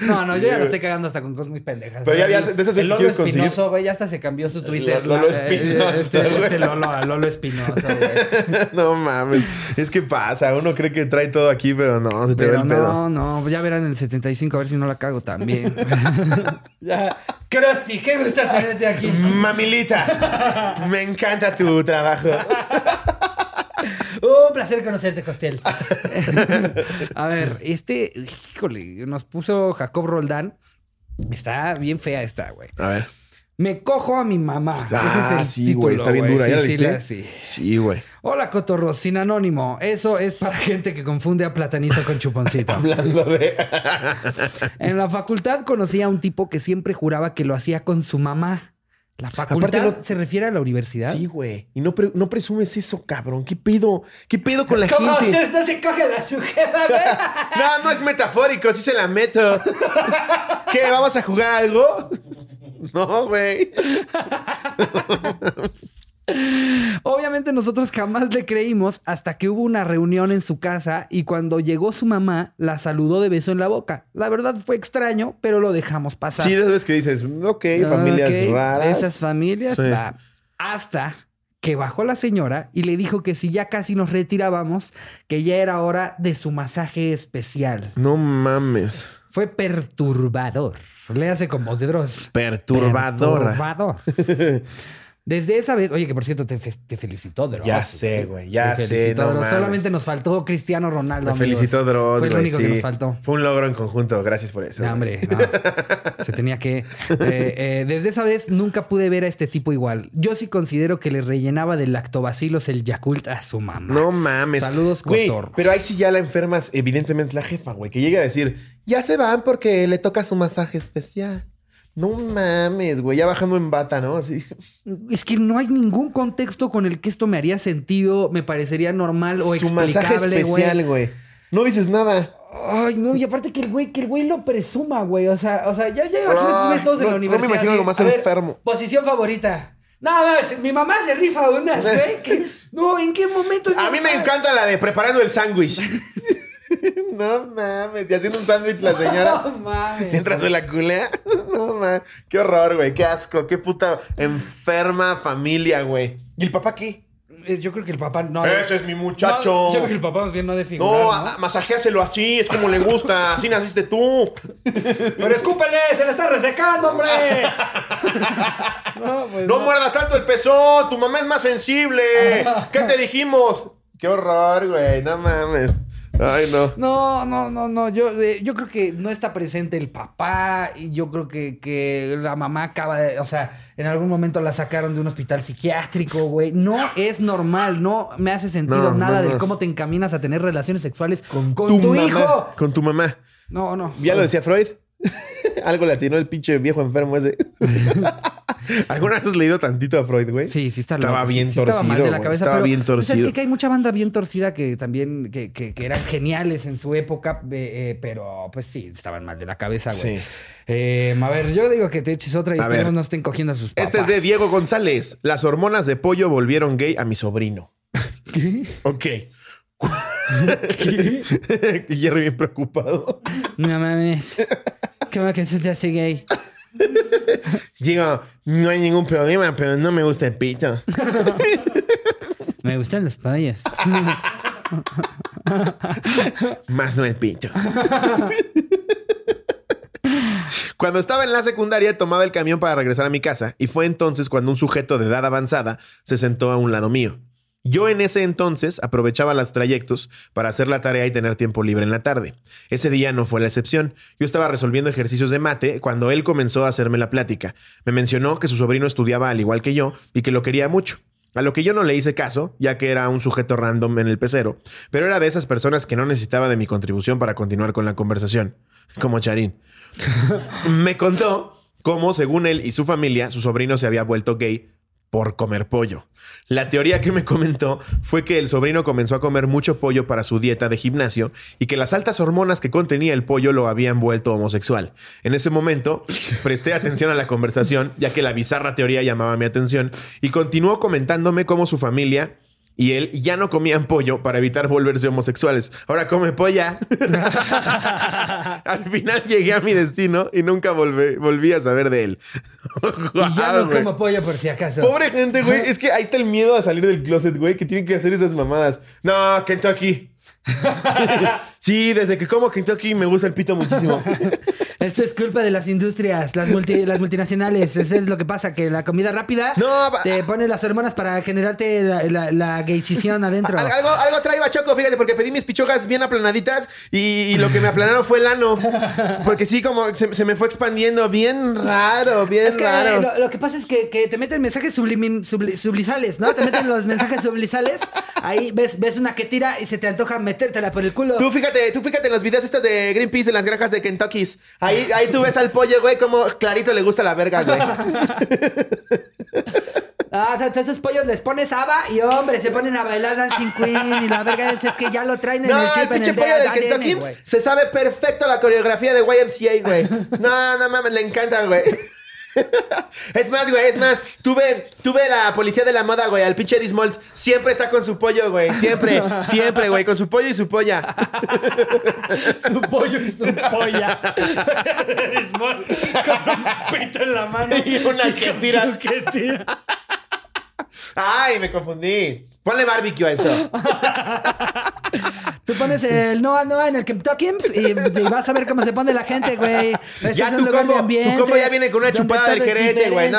No, no, yo ya lo estoy cagando hasta con cosas muy pendejas.
Pero ya, ya de esas veces que quieres conseguir.
Espinoso, güey, ya hasta se cambió su Twitter.
Lolo Espinoso.
Este, este Lolo, Lolo Espinoso, güey. (laughs)
No mames. Es que pasa, uno cree que trae todo aquí, pero no, se te pero ve el no, pedo.
No, no, ya verán en el 75 a ver si no la cago también. (laughs) ya. Krusty, qué gusto tenerte aquí.
Mamilita, me encanta tu trabajo. (laughs)
Un placer conocerte, Costel. (laughs) a ver, este, híjole, nos puso Jacob Roldán. Está bien fea esta, güey.
A ver.
Me cojo a mi mamá.
Ah, Ese es el sí, güey. Está bien dura. Sí, sí, sí, güey.
Hola, Cotorro, sin anónimo. Eso es para gente que confunde a platanito con chuponcito. (laughs)
Hablando de...
en la facultad conocí a un tipo que siempre juraba que lo hacía con su mamá. La facultad se refiere a la universidad.
Sí, güey. Y no, no presumes eso, cabrón. ¿Qué pedo? ¿Qué pedo con la
¿Cómo
gente?
ustedes no se coge la sujeta, güey? (laughs)
no, no es metafórico, sí se la meto. ¿Qué? ¿Vamos a jugar algo? (laughs) No, güey. (laughs)
Obviamente nosotros jamás le creímos hasta que hubo una reunión en su casa y cuando llegó su mamá la saludó de beso en la boca. La verdad fue extraño, pero lo dejamos pasar.
Sí, de que dices, ok, familias raras.
Esas familias, hasta que bajó la señora y le dijo que si ya casi nos retirábamos, que ya era hora de su masaje especial.
No mames.
Fue perturbador. Le hace con voz de Dross.
Perturbadora.
Perturbador. (laughs) Desde esa vez, oye, que por cierto te, te felicitó Dross.
Ya sé, güey, ya sé. No
Solamente nos faltó Cristiano Ronaldo.
Me felicitó Dross,
Fue lo único que nos faltó.
Fue un logro en conjunto, gracias por eso.
No, hombre, no. (laughs) Se tenía que. Eh, eh, desde esa vez nunca pude ver a este tipo igual. Yo sí considero que le rellenaba de lactobacilos el Yakult a su mamá.
No mames.
Saludos, Cotor.
Pero ahí sí ya la enfermas, evidentemente la jefa, güey, que llega a decir, ya se van porque le toca su masaje especial. No mames, güey, ya bajando en bata, ¿no? Así.
Es que no hay ningún contexto con el que esto me haría sentido, me parecería normal o Su masaje especial, güey.
No dices nada.
Ay, no, y aparte que el güey, que el güey lo presuma, güey. O sea, o sea, ya, ya imagino todos en la universidad.
No me imagino algo más enfermo.
posición favorita. No, mi mamá se rifa unas, (laughs) güey. no, ¿en qué momento?
A mí me encanta la de preparando el sándwich. (laughs) (laughs) no mames, y haciendo un sándwich la señora. (laughs) No mames. Mientras se la culea. (laughs) no mames. Qué horror, güey. Qué asco. Qué puta enferma familia, güey. ¿Y el papá qué?
yo creo que el papá no.
Ese es mi muchacho.
yo creo que el papá más bien no de figurar,
No, masajéaselo así, es como le gusta. Así naciste tú.
Pero escúpele, se le está resecando, hombre.
no, pues no, muerdas tanto el pezón, tu mamá es más sensible. ¿Qué te dijimos? Qué horror, güey, no mames. Ay, no.
No, no, no, no. Yo, eh, yo creo que no está presente el papá. Y yo creo que, que la mamá acaba de. O sea, en algún momento la sacaron de un hospital psiquiátrico, güey. No es normal. No me hace sentido nada de cómo te encaminas a tener relaciones sexuales con, tu, hijo.
Con tu mamá.
No, no.
¿Ya lo decía Freud? (laughs) Algo le atinó el pinche viejo enfermo ese. (laughs) ¿Alguna vez has leído tantito a Freud, güey?
Sí, sí
está Estaba bien torcido. estaba mal de la cabeza. Estaba bien torcido.
Pues, es que hay mucha banda bien torcida que también que, que, eran geniales en su época, eh, pero pues sí, estaban mal de la cabeza, güey. Sí. Eh, a ver, yo digo que te eches otra y espero no estén cogiendo a sus papás.
Este es de Diego González. Las hormonas de pollo volvieron gay a mi sobrino. (laughs)
¿Qué?
Ok. ¿Qué? Jerry bien preocupado.
No mames. ¿Cómo que eso ya hace gay? (laughs)
Digo, no hay ningún problema, pero no me gusta el pito. (laughs)
me gustan las payas. (laughs)
Más no el pito. Cuando estaba en la secundaria tomaba el camión para regresar a mi casa y fue entonces cuando un sujeto de edad avanzada se sentó a un lado mío. Yo en ese entonces aprovechaba los trayectos para hacer la tarea y tener tiempo libre en la tarde. Ese día no fue la excepción. Yo estaba resolviendo ejercicios de mate cuando él comenzó a hacerme la plática. Me mencionó que su sobrino estudiaba al igual que yo y que lo quería mucho. A lo que yo no le hice caso, ya que era un sujeto random en el pecero, pero era de esas personas que no necesitaba de mi contribución para continuar con la conversación, como Charín. (laughs) Me contó cómo, según él y su familia, su sobrino se había vuelto gay por comer pollo. La teoría que me comentó fue que el sobrino comenzó a comer mucho pollo para su dieta de gimnasio y que las altas hormonas que contenía el pollo lo habían vuelto homosexual. En ese momento presté atención a la conversación ya que la bizarra teoría llamaba mi atención y continuó comentándome cómo su familia y él ya no comían pollo para evitar volverse homosexuales. Ahora come polla. (laughs) Al final llegué a mi destino y nunca volví, a saber de él.
y ya no (laughs) como pollo por si acaso.
Pobre gente, güey. Es que ahí está el miedo a salir del closet, güey, que tienen que hacer esas mamadas. No, Kentucky. (laughs) sí, desde que como Kentucky me gusta el pito muchísimo.
Esto es culpa de las industrias, las, las multinacionales. Eso es lo que pasa, que la comida rápida te pone las hormonas para generarte la, la, adentro. (laughs)
algo, algo trae Bachoco, fíjate, porque pedí mis pichogas bien aplanaditas y, lo que me aplanaron fue el ano. Porque sí, como se, me fue expandiendo bien raro, bien es que, raro.
Lo, que pasa es que, te meten mensajes subliminales, ¿no? Te meten los mensajes subliminales. Ahí ves, ves una que tira y se te antoja metértela por el culo.
Tú fíjate, tú fíjate en los videos estos de Greenpeace en las granjas de Kentucky. Ahí, ahí tú ves al pollo, güey, como clarito le gusta la verga, güey. (laughs)
Ah, esos pollos les pones haba y hombre, se ponen a bailar Dancing Queen y la verga es que ya lo traen en el chip.
el pinche pollo de Kentucky se sabe perfecto la coreografía de YMCA, güey. No, no mames, le encanta, güey. (laughs) es más, güey, es más. Tuve, tuve la policía de la moda, güey, al pinche Dismalls. Siempre está con su pollo, güey. Siempre, siempre, güey, con su pollo y su polla. (laughs)
su pollo y su polla. (laughs) Dismal con un pito en la mano.
Y una que tira. que tira. Ay, me confundí. Ponle barbecue a esto. (laughs)
Tú pones el Noah Noah en el Kentucky y, vas a ver cómo se pone la gente, güey.
Este ya tu combo, tu combo ya viene con una chupada del gerente, güey. No,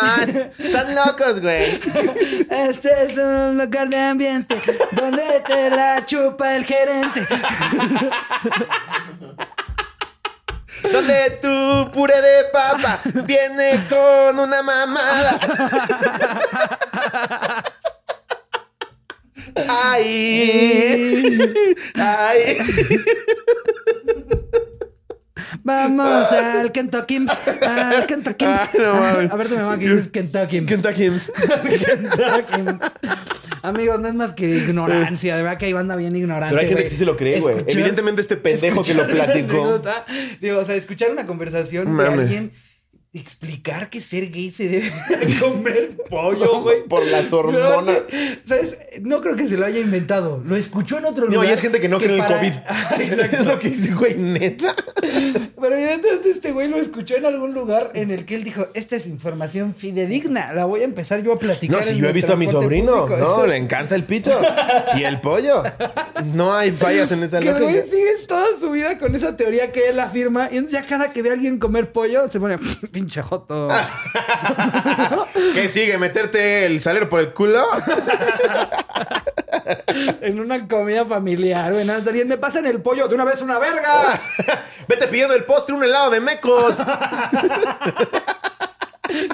están locos, güey. (laughs)
Este es un lugar de ambiente donde te la chupa el gerente. (laughs)
donde tu puré de papa viene con una mamada. Ay. Ay.
Vamos al Kentucky. Al Kentucky. a ver, tu mamá que dices Kentucky.
Kentucky. (laughs)
Kentucky. Amigos, no es más que ignorancia. De verdad que hay banda bien ignorante.
Pero hay gente que sí se lo cree, güey. Evidentemente este pendejo que lo platicó.
Digo, o sea, escuchar una conversación de alguien explicar que ser gay se debe (laughs) comer pollo, güey.
Por las hormonas.
¿Sabes? No creo que se lo haya inventado. Lo escuchó en otro lugar.
No, y es gente que no cree en el COVID. (laughs) Exacto. Es lo que dice, güey, neta.
Pero evidentemente este güey lo escuchó en algún lugar en el que él dijo, esta es información fidedigna. La voy a empezar yo a platicar.
No, si yo he visto a mi sobrino. No, (laughs) le encanta el pito. y el pollo. No hay fallas en esa
que lógica. el güey sigue toda su vida con esa teoría que él afirma. Y entonces ya cada que ve a alguien comer pollo, se pone pinche joto. (laughs)
¿Qué sigue? ¿Meterte el salero por el culo? (laughs)
en una comida familiar, güey. Alguien me pasan el pollo de una vez una verga. (laughs)
Vete pidiendo el postre un helado de mecos.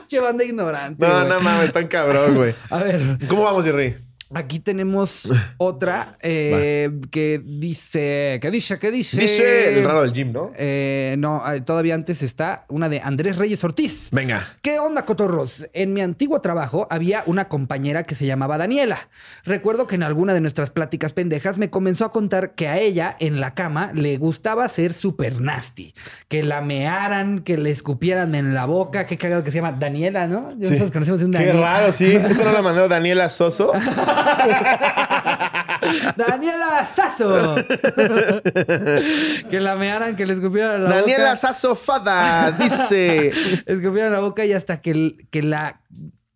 che banda ignorante.
No, no mames, tan cabrón, güey.
A ver.
¿Cómo vamos, Jerry?
Aquí tenemos (laughs) otra eh, que dice, que dice, que dice.
Dice el raro del gym, ¿no?
Eh, no, eh, todavía antes está una de Andrés Reyes Ortiz.
Venga.
¿Qué onda, cotorros? En mi antiguo trabajo había una compañera que se llamaba Daniela. Recuerdo que en alguna de nuestras pláticas pendejas me comenzó a contar que a ella en la cama le gustaba ser super nasty. Que la mearan, que le escupieran en la boca. Qué cagado que se llama Daniela, ¿no?
Sí. conocemos un Daniela. Qué raro, sí. (laughs) Eso no lo mandó Daniela Soso. (laughs) (laughs)
Daniela Sasso. (laughs) que la mearan, que le escupieran la
boca. Daniela Sasso Fada dice. (laughs)
escupieran la boca y hasta que, que la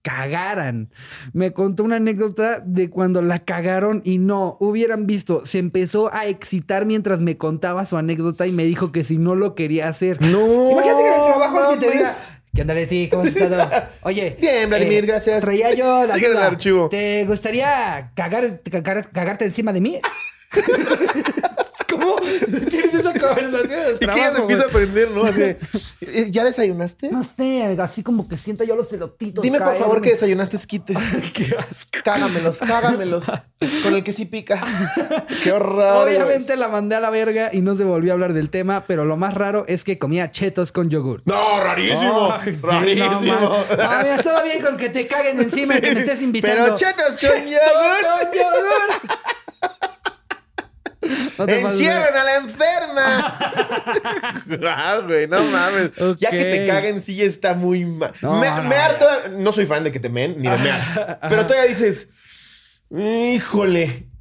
cagaran. Me contó una anécdota de cuando la cagaron y no, hubieran visto, se empezó a excitar mientras me contaba su anécdota y me dijo que si no lo quería hacer.
No.
Imagínate que en el trabajo alguien te diga, ¿Qué onda, Leti? ¿Cómo has estado? (laughs) Oye.
Bien, Vladimir, eh, gracias.
Traía yo
la el archivo.
¿Te gustaría cagar, cagar, cagarte encima de mí? (laughs) ¿Cómo tienes esa conversación?
y que ya se empieza a aprender, ¿no? Así, ¿Ya desayunaste?
No sé, así como que siento yo los elotitos.
Dime por favor que desayunaste esquites. (laughs) Qué asco. Cágamelos, cágamelos. Con el que sí pica. Qué horror.
Obviamente la mandé a la verga y no se volvió a hablar del tema, pero lo más raro es que comía chetos con yogur.
No, rarísimo. rarísimo.
No, mira, todo bien con que te caguen encima y que me estés invitando.
Pero chetos con yogur.
Con yogur.
¡Encierren a la enferma! (laughs) ah, güey, no mames. Ya que te caguen, sí está muy mal. No, me, no, harto. No soy fan de que te men ni de mear. (laughs) pero todavía dices, híjole,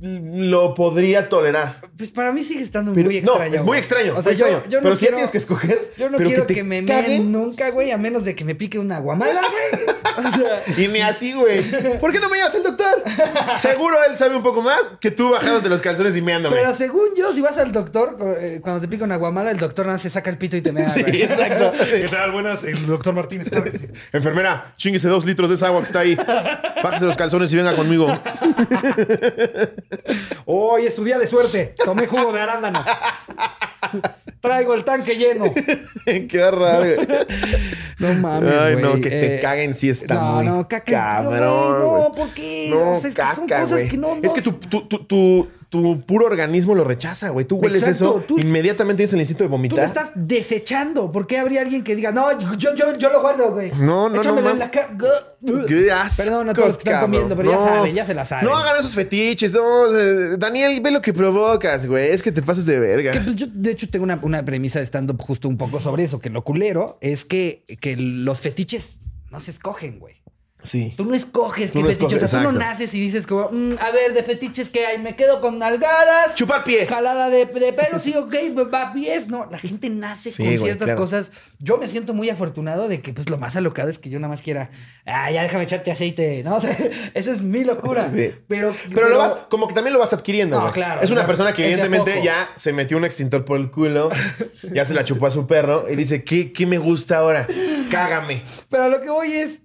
lo podría tolerar.
Pues para mí sigue estando muy extraño.
No, es muy extraño. O sea, yo, no pero si tienes que escoger.
Yo no quiero que, me meen nunca, güey, a menos de que me pique una guamala, güey. O sea,
y ni así, güey. ¿Por qué no me llevas al doctor? Seguro él sabe un poco más que tú bajándote los calzones y meándome.
Pero según yo, si vas al doctor, eh, cuando te pica una guamala, el doctor nada se saca el pito y te mea.
Sí, exacto.
¿Qué tal? Buenas, el doctor Martínez.
Enfermera, chinguese dos litros de esa agua que está ahí. Bájese los calzones y venga conmigo.
Hoy es su día de suerte. Tomé jugo de arándano. (laughs) Traigo el tanque lleno. (laughs)
Qué raro. (laughs)
No mames,
Ay, no, que te eh, caguen si está no, muy no, caca, cabrón.
No, ¿por qué?
No, o sea, caca, son cosas que no, no... Es que tu, tu, tu, tu tu puro organismo lo rechaza, güey. Tú hueles eso, inmediatamente tienes el instinto de vomitar.
Tú lo estás desechando. ¿Por qué habría alguien que diga, no, yo, yo, yo lo guardo, güey?
No, no,
Échamelo
no.
en la cara.
Qué asco,
Perdón a todos los que están comiendo, pero ya saben, ya se la saben.
No hagan esos fetiches, no. Daniel, ve lo que provocas, güey. Es que te pases de verga.
Que, pues, yo, de hecho, tengo una, una premisa de stand-up justo un poco sobre eso, que lo culero es que, que los fetiches no se escogen, güey.
Sí.
Tú no escoges qué fetiche. o sea, tú no naces y dices como, mm, a ver, de fetiches que hay, me quedo con nalgadas.
Chupar pies.
Jalada de, de pelo, (laughs) sí, ok, va pies. No, la gente nace con ciertas cosas. Yo me siento muy afortunado de que, pues, lo más alocado es que yo nada más quiera, ah, ya déjame echarte aceite, ¿no? (laughs) O sea, esa es mi locura. Sí. Pero,
pero, lo vas, como que también lo vas adquiriendo,
No, claro.
Es una persona que evidentemente ya se metió un extintor por el culo, (laughs) ya se la chupó a su perro y dice, ¿qué, qué me gusta ahora? Cágame.
Pero lo que voy es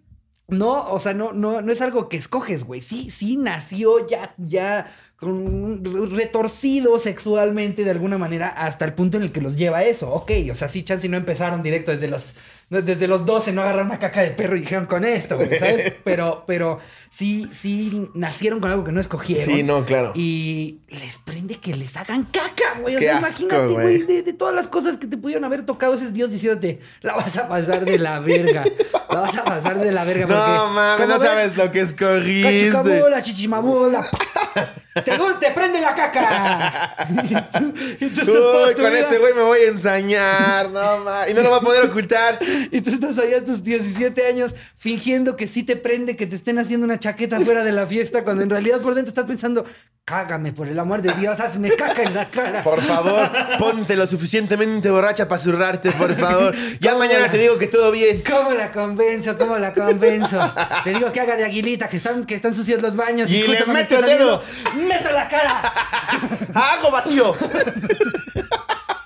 no, o sea, no, no, no es algo que escoges, güey. Sí, sí nació ya, ya retorcido sexualmente de alguna manera hasta el punto en el que los lleva eso. Ok, o sea, sí, chance no empezaron directo desde los desde los 12 no agarraron una caca de perro y dijeron con esto, güey, ¿sabes? (laughs) Pero, pero sí, sí nacieron con algo que no escogieron.
Sí, no, claro.
Y les prende que les hagan caca, güey. O sea, imagínate, güey, de, de, todas las cosas que te pudieron haber tocado ese Dios diciéndote, la vas a pasar de la verga. la vas a pasar de la verga. (laughs)
No, mames, no sabes lo que escogiste.
Cachicabola, chichimabula. (laughs) te, te prende la caca.
Uy, con este güey me voy a ensañar, no mames. Y no lo va a poder ocultar. (laughs)
Y tú estás allá a tus 17 años fingiendo que sí te prende, que te estén haciendo una chaqueta fuera de la fiesta, cuando en realidad por dentro estás pensando, cágame, por el amor de Dios, hazme caca en la cara.
Por favor, ponte lo suficientemente borracha para zurrarte, por favor. Ya mañana te digo que todo bien.
¿Cómo la convenzo? ¿Cómo la convenzo? te digo que haga de aguilita, que están, que están sucios los baños.
Y, le meto el dedo.
¡Meto la cara! (laughs)
¡Hago vacío! (laughs)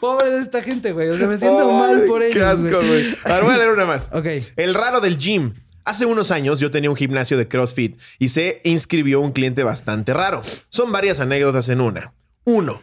Pobre de esta gente, güey. O sea, me siento mal por ellos.
Qué asco, güey. A ver, voy a leer una más. (laughs)
Ok.
El raro del gym. Hace unos años yo tenía un gimnasio de CrossFit y se inscribió un cliente bastante raro. Son varias anécdotas en una. Uno.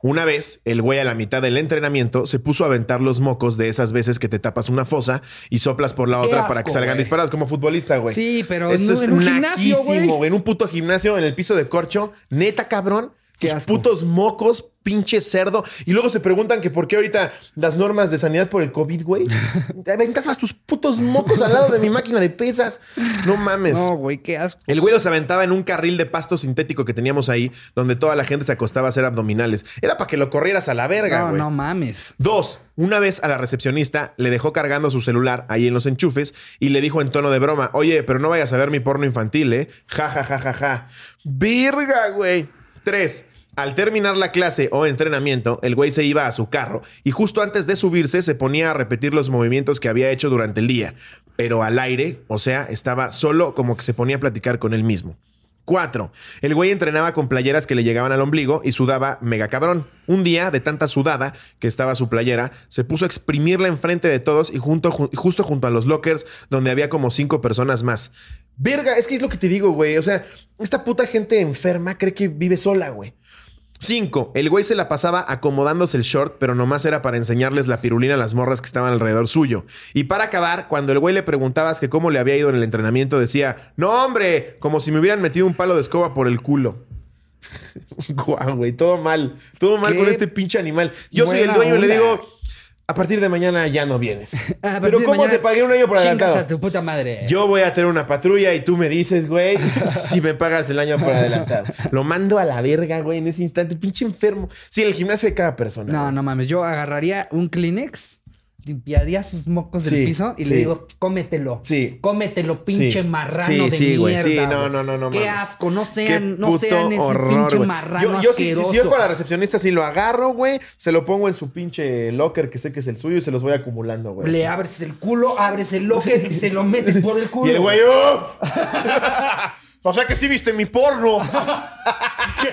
Una vez, el güey a la mitad del entrenamiento se puso a aventar los mocos de esas veces que te tapas una fosa y soplas por la otra para que salgan disparados como futbolista, güey.
Sí, pero Eso es en un gimnasio, güey.
En un puto gimnasio en el piso de corcho. Neta, cabrón. Qué putos mocos, pinche cerdo. Y luego se preguntan que por qué ahorita las normas de sanidad por el COVID, güey. (laughs) Aventabas tus putos mocos al lado de mi máquina de pesas. No mames.
No, güey, qué asco.
El güey los aventaba en un carril de pasto sintético que teníamos ahí, donde toda la gente se acostaba a hacer abdominales. Era para que lo corrieras a la verga, güey.
No, no mames.
Dos, una vez a la recepcionista le dejó cargando su celular ahí en los enchufes y le dijo en tono de broma, oye, pero no vayas a ver mi porno infantil, ¿eh? Ja, ja, ja, ja, ja. Virga, güey. Tres, al terminar la clase o entrenamiento, el güey se iba a su carro y justo antes de subirse se ponía a repetir los movimientos que había hecho durante el día, pero al aire, o sea, estaba solo como que se ponía a platicar con él mismo. 4. El güey entrenaba con playeras que le llegaban al ombligo y sudaba mega cabrón. Un día, de tanta sudada que estaba su playera, se puso a exprimirla enfrente de todos y junto, justo junto a los lockers donde había como cinco personas más. Verga, es que es lo que te digo, güey. O sea, esta puta gente enferma cree que vive sola, güey. 5. El güey se la pasaba acomodándose el short, pero nomás era para enseñarles la pirulina a las morras que estaban alrededor suyo. Y para acabar, cuando el güey le preguntabas que cómo le había ido en el entrenamiento, decía, no hombre, como si me hubieran metido un palo de escoba por el culo. (laughs) Guau, güey, todo mal. Todo mal con este pinche animal. Yo soy el dueño y le digo, a partir de mañana ya no vienes. (laughs) Pero ¿cómo te pagué un año por adelantado?
a tu puta madre.
Yo voy a tener una patrulla y tú me dices, güey, (laughs) si me pagas el año por adelantado. Lo mando a la verga, güey, en ese instante. Pinche enfermo. Sí, el gimnasio de cada persona.
No, no mames. Yo agarraría un Kleenex limpiaría sus mocos del piso y le digo, cómetelo.
Sí.
Cómetelo, pinche marrano de sí, mierda. Sí,
no, no, no, no.
Qué asco, no sean, no sean ese pinche marrano
yo,
asqueroso.
Si, yo fuera la recepcionista, sí lo agarro, güey, se lo pongo en su pinche locker que sé que es el suyo y se los voy acumulando, güey.
Le abres el culo, abres el locker y se lo metes por el culo.
Y el güey, ¡Uf! (laughs) o sea que sí viste mi porno. (laughs)
¿Qué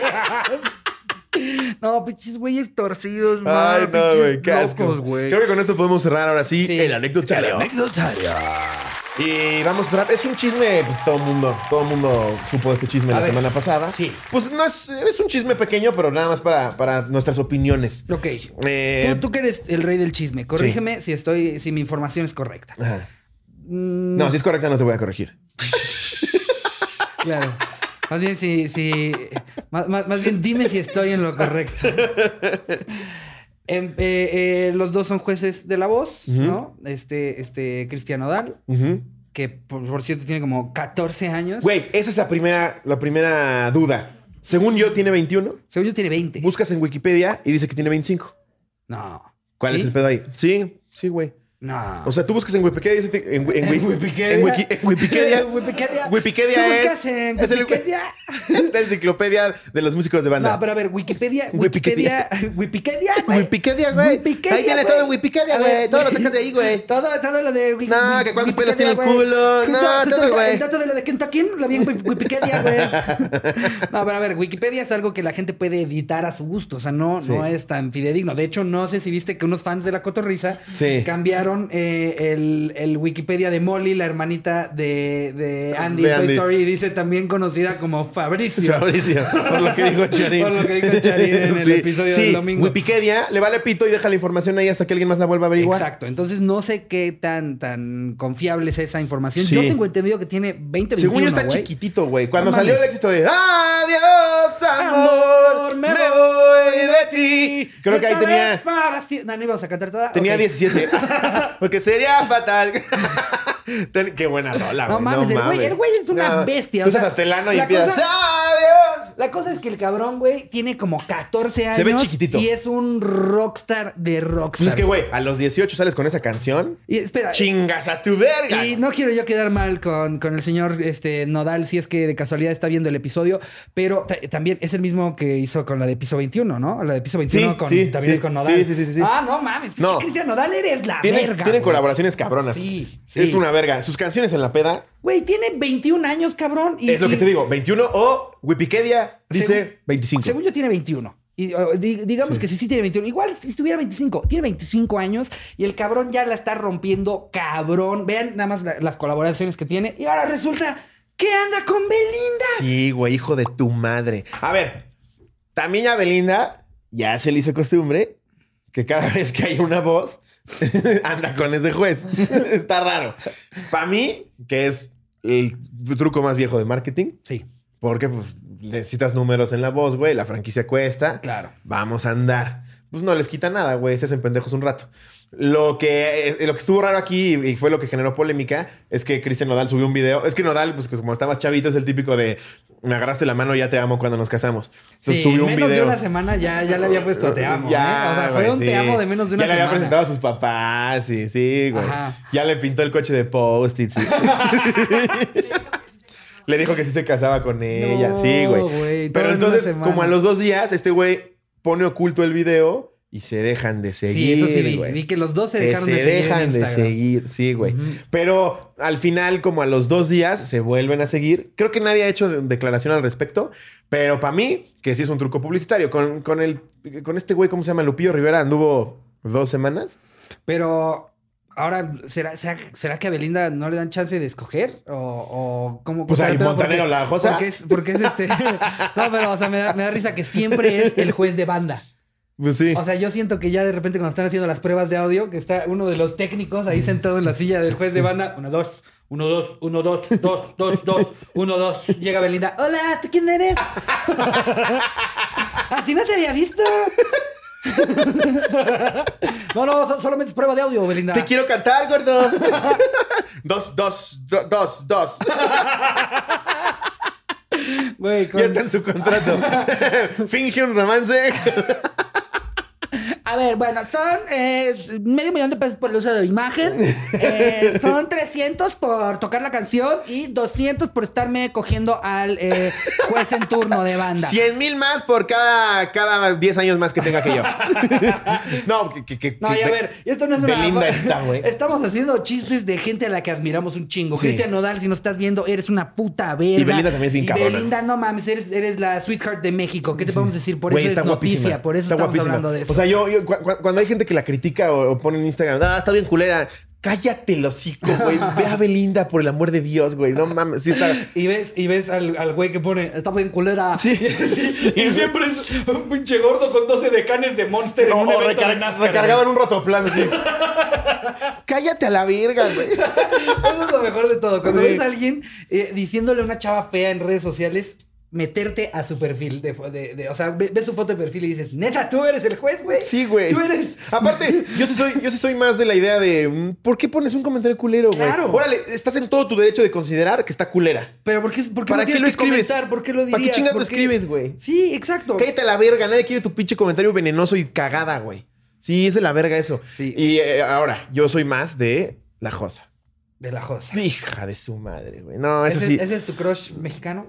No, pinches güeyes torcidos,
Ay, no, güey,
güey.
Creo que con esto podemos cerrar ahora sí,
Sí.
el anecdotario.
El anecdotario.
Y vamos a cerrar. Es un chisme, pues todo el mundo, todo mundo supo de este chisme
A
la
ver.
semana pasada.
Sí.
Pues no es, es un chisme pequeño, pero nada más para, para nuestras opiniones.
Ok.
Eh,
tú, tú que eres el rey del chisme, corrígeme si estoy, si mi información es correcta.
ajá.
Mm,
No, si es correcta no te voy a corregir. (laughs)
Claro. Más bien, si, si, más, más- más bien dime si estoy en lo correcto. Em, eh, eh, los dos son jueces de la voz, ¿no? Este, este Cristian Odal,
Ujú.
que por, por cierto tiene como 14 años.
Güey, esa es la primera, la primera duda. Según yo, tiene 21.
Según yo tiene 20.
Buscas en Wikipedia y dice que tiene 25.
No.
¿Cuál
¿Sí?
es el pedo ahí? Sí, sí, güey.
No.
O sea, tú buscas en Wikipedia en, en,
¿En
Wiki-
Wikipedia?
En, Wiki- en Wikipedia. (laughs)
Wikipedia.
Wikipedia
¿Tú
es.
buscas en
es el-
Wikipedia? (laughs)
es la enciclopedia de los músicos de banda.
No, pero a ver, Wikipedia, (laughs)
Wikipedia.
Wikipedia, Wikipedia, güey.
Wikipedia, güey.
Wikipedia,
Ahí viene
güey.
todo en Wikipedia, güey. Todo lo sacas de ahí, güey.
Todo, todo lo de Wiki-
No, que cuántos pelos
Wikipedia,
tiene el culo.
Justo-
No,
justo
todo, güey.
El dato de lo de Kentucky lo vi en Wiki- Wikipedia, güey. No, pero a ver, Wikipedia es algo que la gente puede editar a su gusto. O sea, no,
Sí.
no es tan fidedigno. De hecho, no sé si viste que unos fans de la cotorriza
Sí.
cambiaron eh, el, el Wikipedia de Molly, la hermanita de, de Andy
De
Toy. Story, y dice también conocida como Fabricio.
Fabricio, por lo que dijo (laughs) Charín.
Por lo que dijo Charín en el episodio
sí.
del domingo.
Wikipedia le vale pito y deja la información ahí hasta que alguien más la vuelva a averiguar.
Exacto. Entonces no sé qué tan, tan confiable es esa información.
Sí.
Yo tengo entendido que tiene 20, 21,
Según yo está chiquitito, güey. Cuando
No
salió el éxito de Adiós, amor,
Amor,
me, voy de ti. Creo que ahí tenía,
para No, no a cantar toda.
tenía
Ok.
17. (laughs) Porque sería fatal. (laughs) Qué buena rola,
No
güey.
mames, el güey- el güey es una bestia,
Tú
o sea,
usas hasta el ano y empiezas.
cosa-
¡Adiós!
La cosa es que el cabrón, güey, tiene como 14 años.
Se ve chiquitito.
Y es un rockstar de rockstar.
Pues es que, güey, a los 18 sales con esa canción.
Y espera.
Chingas a tu verga.
Y no quiero yo quedar mal con, con el señor este, Nodal, si es que de casualidad está viendo el episodio, pero ta- también es el mismo que hizo con la de piso 21, ¿no? La de piso 21
Sí,
con,
sí,
también
sí.
es con Nodal.
Sí, sí, sí.
Ah, no mames,
No.
Cristian Nodal, eres la
Tiene,
verga.
tiene
güey.
colaboraciones cabronas.
Sí, sí.
Es una verga. Sus canciones en la peda
Güey, tiene 21 años, cabrón. Y,
es lo que te digo. 21 o Wikipedia dice
Según-
25.
Según yo tiene 21. Y, uh, di- digamos que sí, sí tiene 21. Igual si estuviera 25. Tiene 25 años y el cabrón ya la está rompiendo cabrón. Vean nada más la- las colaboraciones que tiene. Y ahora resulta que anda con Belinda.
Sí, güey, hijo de tu madre. A ver, también a Belinda ya se le hizo costumbre que cada (laughs) vez que hay una voz (laughs) anda con ese juez. (laughs) Está raro. Para mí, que es el truco más viejo de marketing,
Sí,
porque pues necesitas números en la voz, güey, la franquicia cuesta.
claro.
Vamos a andar. Pues no les quita nada, güey. Se hacen pendejos un rato. Lo que, eh, lo que estuvo raro aquí y fue lo que generó polémica es que Cristian Nodal subió un video. Es que Nodal, pues como está más chavito, es el típico de me agarraste la mano, ya te amo cuando nos casamos. Entonces
Sí,
subió un
menos
video.
de una semana ya, ya le había puesto te amo.
Ya,
¿eh? O sea, fue
güey,
un
sí.
te amo de menos de una
Ya le
semana.
había presentado a sus papás, sí, sí, güey.
Ajá.
Ya le pintó el coche de post-it, sí. (laughs) le dijo que sí se casaba con ella,
No,
sí, güey. Pero
en
entonces,
semana.
como a los dos días, este güey pone oculto el video y se dejan de
Sí,
seguir.
eso sí vi.
güey.
Vi que los dos se
Que
dejaron
se
de seguir. en
dejan de seguir, sí, güey. Pero al final, como a los dos días, se vuelven a seguir. Creo que nadie ha hecho de- declaración al respecto, pero para mí, que sí es un truco publicitario. Con, con, el, con este güey, ¿cómo se llama? Lupillo Rivera, anduvo dos semanas.
Pero ahora, ¿será, será, será que a Belinda no le dan chance de escoger? ¿O, o cómo?
Pues ahí, Montanero
porque-
la josa.
Porque es, porque es este. (laughs) no, pero, o sea, me da, me da risa que siempre es el juez de banda.
Pues sí.
O sea, yo siento que ya de repente cuando están haciendo las pruebas de audio, que está uno de los técnicos ahí sentado en la silla del juez de banda. Uno, dos, uno, dos, uno, dos, dos, dos, dos, uno, dos. Llega Belinda. Hola, ¿tú quién eres? (laughs) Así no te había visto. (laughs) no, no, so- solamente es prueba de audio, Belinda.
Te quiero cantar, gordo. (laughs) dos, dos, do- dos, dos.
Güey, con-
Ya está en su contrato. Finge un romance.
A ver, bueno, son eh, medio millón de pesos por el uso de imagen. eh, (laughs) son 300 por tocar la canción y 200 por estarme cogiendo al eh, juez en turno de banda.
100 mil más por cada, cada 10 años más que tenga que yo. (laughs) no, que, que,
No, y a ver, esto no es una.
Belinda está, güey.
Estamos haciendo chistes de gente a la que admiramos un chingo.
Sí.
Cristian Nodal, si nos estás viendo, eres una puta verga.
Y Belinda también es bien cabrona.
Belinda, no mames, eres, eres la sweetheart de México. ¿Qué te podemos decir? Por
Güey,
eso
está
es noticia,
guapísima.
por eso
Está
estamos
guapísima.
hablando de eso.
O sea, yo, yo cu- cu- cuando hay gente que la critica o, o pone en Instagram, ah, está bien culera. Cállate el hocico, güey. Ve a Belinda, por el amor de Dios, güey. No mames, sí está.
Y ves, y ves al, al güey que pone, está bien culera.
Sí. (laughs)
Y siempre es un pinche gordo con 12 decanes de Monster en un evento de
recar-
NASCAR.
recargado en un rotoplano, así. Cállate a la verga, güey. (laughs)
Eso es lo mejor de todo. Cuando
Sí.
ves a alguien eh, diciéndole a una chava fea en redes sociales, meterte a su perfil. De, de- de- o sea, ve- ves su foto de perfil y dices, neta, tú eres el juez, güey.
Sí, güey.
Tú eres.
Aparte, yo sí soy, yo sí soy más de la idea de mm, ¿por qué pones un comentario culero, güey?
Claro.
Órale, estás en todo tu derecho de considerar que está culera.
Pero ¿por qué, por qué
¿Para
no
qué lo
que
escribes?
comentar? ¿Por qué lo dirías?
¿Para qué chingados lo escribes, güey?
Sí, exacto.
Cállate a la verga, nadie quiere tu pinche comentario venenoso y cagada, güey. Sí, es de la verga eso.
Sí.
Y eh, ahora, yo soy más de la josa.
De la josa.
Hija de su madre, güey. No, eso
¿Ese,
sí.
¿Ese es tu crush mexicano?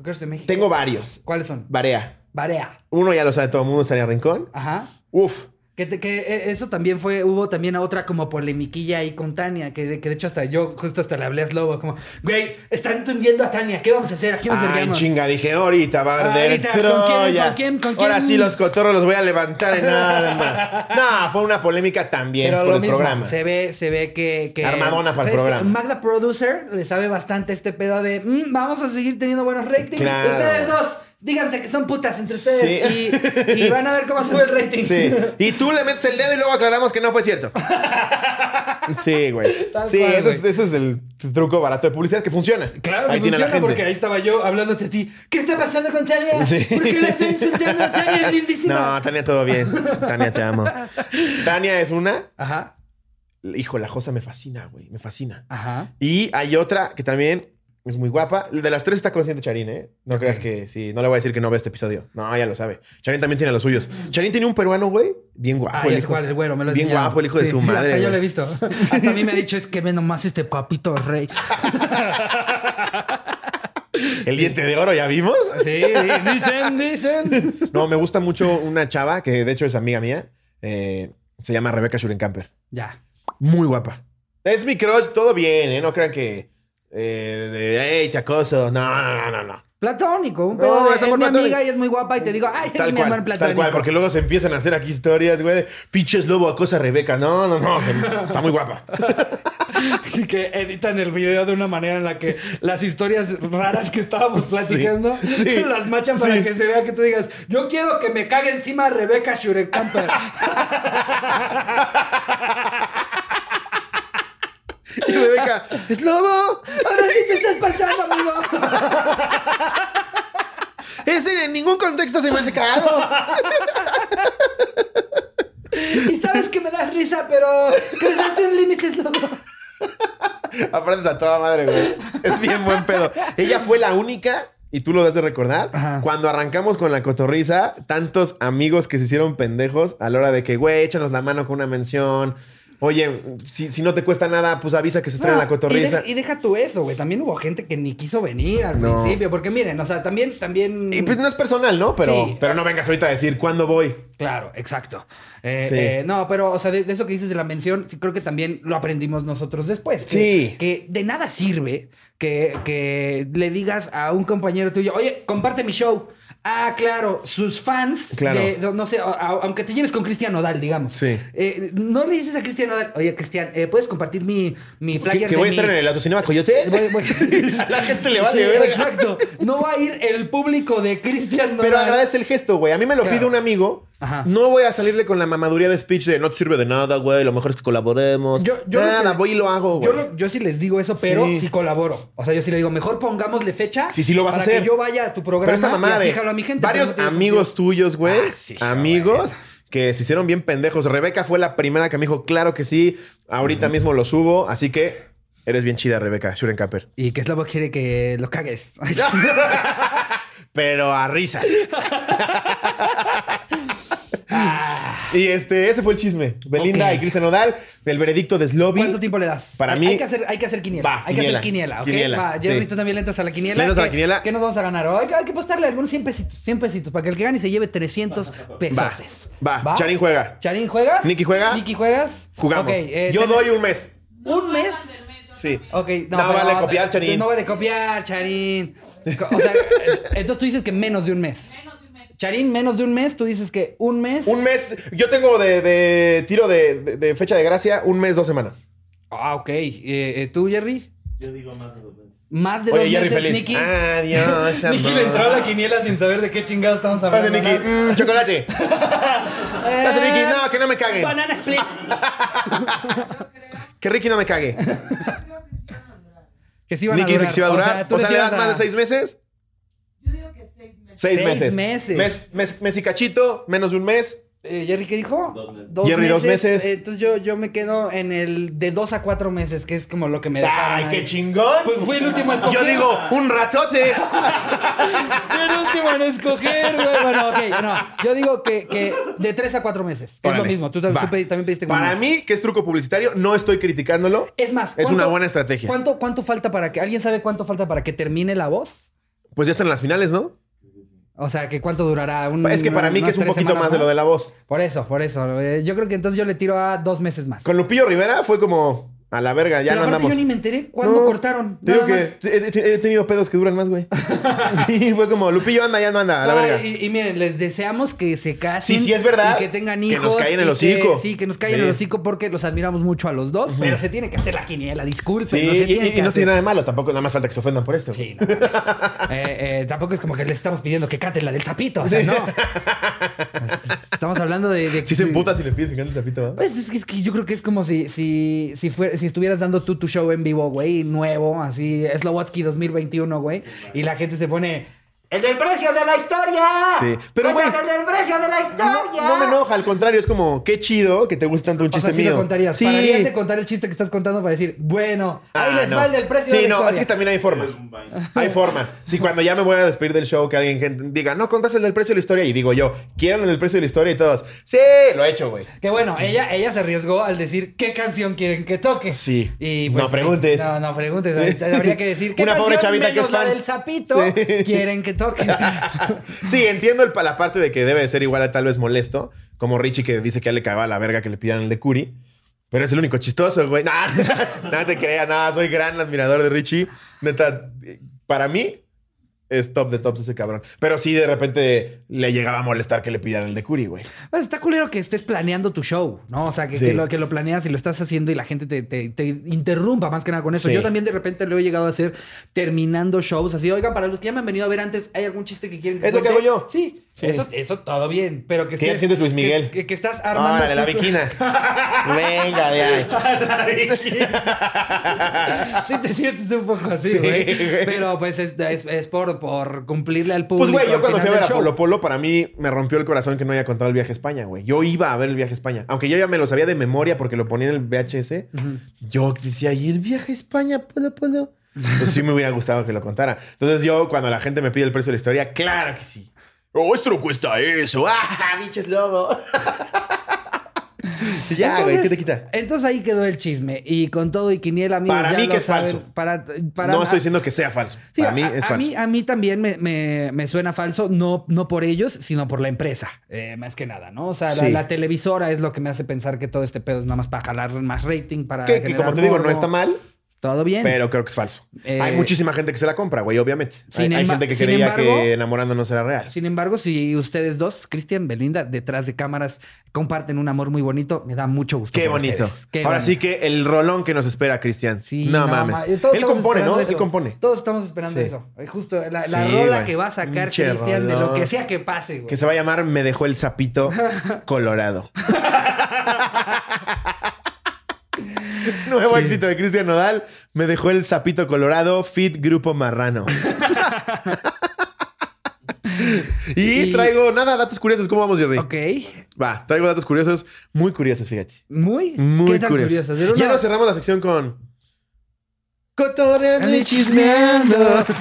¿Tu crush de México?
Tengo varios.
¿Cuáles son?
Varea.
Barea.
Uno ya lo sabe todo el mundo, estaría Rincón.
Ajá.
Uf.
Que, te- que eh, eso también fue, hubo también otra como polemiquilla ahí con Tania, que, de- que de hecho hasta yo justo hasta le hablé a Slobo, como, güey, están tundiendo a Tania, ¿qué vamos a hacer? Aquí nos
Ay, chinga, dije, ahorita va a arder
Ahorita, ¿con quién?
Troya.
¿Con quién? ¿Con quién?
Ahora sí los cotorros los voy a levantar en armas. (laughs) no, fue una polémica también
Pero
por
lo
el
mismo,
programa.
se ve, se ve que, que
Armadona para el programa.
Magda Producer le sabe bastante este pedo de "Mm, vamos a seguir teniendo buenos ratings.
Claro.
Ustedes dos, díganse que son putas entre ustedes
Sí.
y, y van a ver cómo sube el rating.
Sí. Y tú le metes el dedo y luego aclaramos que no fue cierto. (laughs) Sí, güey.
Tal
Sí,
cual,
eso, es, es el truco barato de publicidad que funciona.
Claro que
Ahí la
funciona
gente.
porque ahí estaba yo hablándote a ti. ¿Qué está pasando con Tania?
Sí.
¿Por qué la estoy insultando? Tania es lindísima.
No, Tania, todo bien. Tania, te amo. (laughs) Tania es una.
Ajá,
Hijo, la Josa me fascina, güey. Me fascina.
ajá.
Y hay otra que también es muy guapa. De las tres está consciente Charín, ¿eh? No creas que sí. No le voy a decir que no ve este episodio. No, ya lo sabe. Charín también tiene los suyos. Charín tiene un peruano, güey. Bien guapo.
Ah,
el hijo.
el güero, me lo
Bien guapo el hijo de su madre.
Hasta yo lo he visto. (laughs) Hasta a mí me ha dicho, es que ve nomás este papito rey.
El diente de oro, ¿ya vimos? (laughs)
Sí, dicen, dicen.
No, me gusta mucho una chava que de hecho es amiga mía. Eh, se llama Rebeca Schurenkamper.
Ya.
Muy guapa. Es mi crush, todo bien, ¿eh? No crean que. Eh, de, hey, te acoso. No, no, no, no, no.
Platónico, un
No,
pedo de,
es
es, mi
platónico.
amiga y es muy guapa y te digo, ay, es
Tal
mi amor
cual,
platónico.
tal cual, porque luego se empiezan a hacer aquí historias, güey. de, Pinches lobo, acosa a Rebeca. No, no, no. Está muy guapa. (laughs)
Así que editan el video de una manera en la que las historias raras que estábamos platicando
sí, (laughs)
las machan para
sí.
que se vea que tú digas, yo quiero que me cague encima Rebeca Schurenkamper. (laughs)
Y Rebeca, ¡es lobo!
Ahora sí te estás pasando, amigo. (laughs)
Ese en ningún contexto se me hace cagado.
Y sabes que me das risa, pero cruzaste un límite, loco.
Aparte a toda madre, güey. Es bien buen pedo. Ella fue la única, y tú lo das de recordar,
Ajá.
cuando arrancamos con la cotorriza, tantos amigos que se hicieron pendejos a la hora de que, güey, échanos la mano con una mención. Oye, si, si no te cuesta nada, pues avisa que se estrena la
y,
cotorriza.
deja, y deja tú eso, güey. También hubo gente que ni quiso venir al
No.
principio. Porque miren, o sea, también, también.
Y pues no es personal, ¿no? Pero,
Sí.
pero no vengas ahorita a decir cuándo voy.
Claro, exacto. Eh,
Sí.
eh, no, pero, o sea, de, de eso que dices de la mención, sí creo que también lo aprendimos nosotros después. Que,
Sí.
Que de nada sirve que, que le digas a un compañero tuyo, oye, comparte mi show. Ah, claro, sus fans,
Claro.
de- no sé, a- aunque te lleves con Cristian Nodal, digamos.
Sí.
Eh, no le dices a Cristian Nodal, oye, Cristian, eh, ¿puedes compartir mi, mi
¿Que,
flyer
que
de
voy a
mi-
estar en el autocinema (laughs) Coyote?
Voy- voy- (laughs)
a la gente le vale
Sí,
verga.
Exacto. No va a ir el público de Cristian Nodal.
Pero agradece el gesto, güey. A mí me lo
Claro.
pide un amigo.
Ajá.
No voy a salirle con la mamaduría de speech de no te sirve de nada, güey. Lo mejor es que colaboremos.
Yo- yo
Nada,
que-
voy y lo hago, güey.
Yo, lo- yo sí les digo eso, pero
Sí.
sí. colaboro. O sea, yo sí le digo, mejor pongámosle fecha.
Sí, sí lo vas a
para
hacer.
que yo vaya a tu programa
Pero esta mamada
y así
de
jalo a mi gente.
varios
no
amigos tuyos, güey.
Ah, sí,
amigos que se hicieron bien pendejos. Rebeca fue la primera que me dijo, claro que sí. Ahorita mismo lo subo. Así que eres bien chida, Rebeca. Shurenkamper.
Y que Slavo quiere que lo cagues. (laughs)
Pero a risa. (laughs) (laughs) y este, ese fue el chisme. Belinda
Ok.
y Cristian Nodal. El veredicto de Slobby.
¿Cuánto tiempo le das?
Para
hay,
mí-
Hay que hacer, hay que hacer quiniela.
Va,
hay que hacer quiniela, ¿ok?
quiniela,
Va, Jerry,
sí.
tú también le entras a la quiniela.
Le entras a la
¿Qué-
quiniela.
¿Qué nos vamos a ganar? Hay que, hay que apostarle algunos 100 pesitos, 100 pesitos, para que el que gane se lleve 300 pesotes.
Va. Charín juega.
¿Charín juegas?
Nicky juega.
Nicky juegas.
Jugamos.
Ok, eh,
Yo
ten-
doy un mes.
¿Un mes?
Sí.
Ok, no,
No
pero-
vale copiar, Charín.
No vale copiar, Charín. O sea, eh, (laughs) entonces tú dices que menos de un mes. Charín, menos de un mes, tú dices que un mes.
Un mes. Yo tengo de, de tiro de, de- de fecha de gracia un mes, dos semanas.
Ah, ok. Eh, eh, ¿Tú, Jerry?
Yo digo más de dos veces.
Más de
Oye,
dos
Jerry
meses,
feliz.
Nicky.
Adiós. (laughs)
Nicky le entró a la quiniela sin saber de qué chingados estamos
Pase,
hablando.
Nicky.
Nada.
Mm, chocolate. (laughs) Pase, Nicky. No, que no me cague.
Banana split. (laughs)
Que Ricky no me cague.
que sí van
Nicky
a
dice
durar.
que sí va a durar.
tú
O sea,
le
¿le das
tiras
más
a-
de seis meses?
Seis meses.
Seis,
Seis
meses.
meses.
Mes, mes, mes y cachito, menos de un mes.
Eh, Jerry, ¿qué dijo?
Dos meses.
Jerry, dos meses.
Eh, entonces yo, yo me quedo en el de dos a cuatro meses, que es como lo que me dejaron.
¡Ay, qué chingón!
Pues fui el último a escoger.
Yo digo, un ratote. (laughs)
Fui el último en escoger, güey. Bueno, ok, no. Yo digo que, que de tres a cuatro meses, que es lo mismo. Tú, tú pedi- también pediste como
Para mí, que es truco publicitario, no estoy criticándolo.
Es más,
Es
¿cuánto-
una buena estrategia.
¿cuánto, ¿Cuánto falta para que... ¿Alguien sabe cuánto falta para que termine la voz?
Pues ya están en las finales, ¿no?
O sea, que cuánto durará un
Es que para mí que es un poquito
semanas
más de lo de la voz.
Por eso, por eso. Eh, Yo creo que entonces yo le tiro a dos meses más.
Con Lupillo Rivera fue como a la verga, ya
Pero
no
aparte
andamos.
yo ni me enteré cuándo
No,
cortaron.
Te digo
Nada
que
más.
he, he- he tenido pedos que duran más, güey. (laughs) sí, fue como Lupillo anda, ya no anda, a la
No,
verga.
y, y miren, les deseamos que se casen.
Sí, sí, es verdad.
Y que tengan
Que
hijos.
nos caigan el
y
hocico.
que- sí, que nos caigan
Sí.
el hocico porque los admiramos mucho a los dos. Pero se tiene que hacer la quiniela, disculpen.
Sí,
no se
y,
tiene
y
que
no
hacer.
tiene nada de malo, tampoco nada más falta que se ofendan por esto.
Sí, no mames. Eh, eh, tampoco es como que les estamos pidiendo que canten la del sapito. O sea, no. (laughs) Estamos hablando de. de
Sí se emputa si le pides que cante el zapito, ¿no?
Pues es que, es que yo creo que es como si, si, si, fuera- si estuvieras dando tú tu show en vivo, güey, nuevo, así, Slowatsky 2021, güey, y la gente se pone.
¡El del precio de la historia!
Sí, pero, güey,
¡El del precio de la
No,
historia!
no me enoja, al contrario, es como, qué chido que te guste tanto un
O
chiste
sea, sí
mío.
lo contarías.
Sí.
Pararías de contar el chiste que estás contando para decir, bueno, ahí
Ah,
les
no.
va el del precio
Sí,
de la
no,
historia.
es que también hay formas. Hay formas. Si cuando ya me voy a despedir del show, que alguien diga, no contaste el del precio de la historia, y digo yo, quiero el del precio de la historia, y todos, sí, lo he hecho, güey.
Que bueno, ella, ella se arriesgó al decir qué canción quieren que toque.
Sí.
Y pues,
No preguntes.
No, no preguntes. Habría que decir (laughs) qué
Una pobre
canción
chavita que
menos
es
la
fan.
del sapito
Sí.
quieren que (laughs)
Sí, entiendo el, la parte de que debe de ser igual a tal vez molesto, como Richie que dice que ya le cagaba la verga que le pidieran el de Curi. Pero es el único chistoso, güey. (laughs) No, (laughs) no te creas, no, soy gran admirador de Richie. Neta, para mí es top de tops ese cabrón. Pero sí, de repente le llegaba a molestar que le pidieran el de Curi, güey.
Pues está culero que estés planeando tu show, ¿no? O sea, que,
Sí.
que lo, que lo planeas y lo estás haciendo y la gente te, te- te interrumpa más que nada con eso.
Sí.
Yo también de repente lo he llegado a hacer terminando shows así. Oigan, para los que ya me han venido a ver antes, ¿hay algún chiste que quieren que
Es lo que
cuente?"
hago yo.
Sí,
Sí.
Eso, eso todo bien. Pero que
¿Qué
estés-
sientes, Luis Miguel?
Que, que- que estás armando.
Órale, la viquina. (laughs) Venga de ahí. (laughs)
Sí, te sientes un poco así,
Sí,
güey. Pero pues es, es- es por, por cumplirle al público.
Pues, güey, yo cuando fui a ver a. Polo Polo, para mí me rompió el corazón que no haya contado el viaje a España, güey. Yo iba a ver el viaje a España. Aunque yo ya me lo sabía de memoria porque lo ponía en el VHS. Yo decía, ¿y el viaje a España, Polo Polo? Pues sí me hubiera gustado que lo contara. Entonces yo, cuando la gente me pide el precio de la historia, claro que sí. Oh, esto no cuesta eso. (laughs) ¡Ah, biches lobo! (laughs) ya, güey, ¿qué te quita?
Entonces ahí quedó el chisme. Y con todo y quiniela, amigos,
Para
ya
mí
lo
que es
saben.
falso.
Para, para-
no estoy diciendo que sea falso.
Sí,
para mí
a,
es
a
falso.
mí, a mí también me, me- me suena falso, no, no por ellos, sino por la empresa, eh, más que nada, ¿no? O sea, la,
Sí.
la televisora es lo que me hace pensar que todo este pedo es nada más para jalar más rating, para
que,
generar
como te digo, no está mal,
Todo bien.
pero creo que es falso.
Eh,
hay muchísima gente que se la compra, güey, obviamente. Hay,
Sin
hay gente que creía
embargo-
que enamorándonos era real.
Sin embargo, si ustedes dos, Cristian, Belinda, detrás de cámaras, comparten un amor muy bonito, me da mucho gusto.
Qué bonito.
Qué
Ahora
bonito.
sí que el rolón que nos espera, Cristian.
Sí,
no, mames.
ma-
Él compone, ¿no?
eso.
Él compone.
Todos estamos esperando
Sí.
eso. Eh, Justo la, la
Sí,
rola que va a sacar Cristian de lo que sea que pase, güey.
Que se va a llamar Me dejó el sapito (laughs) colorado. (laughs) (laughs) Nuevo
Sí.
éxito de Cristian Nodal. Me dejó el sapito colorado. Fit Grupo Marrano. (laughs) y,
Y-
traigo nada, datos curiosos. ¿Cómo vamos, Jerry?
Ok.
Va, traigo datos curiosos, muy curiosos, fíjate.
Muy,
Muy
¿Qué tan
curiosos.
curioso? Era
Ya nos cerramos la sección con. Cotorreando y chismeando.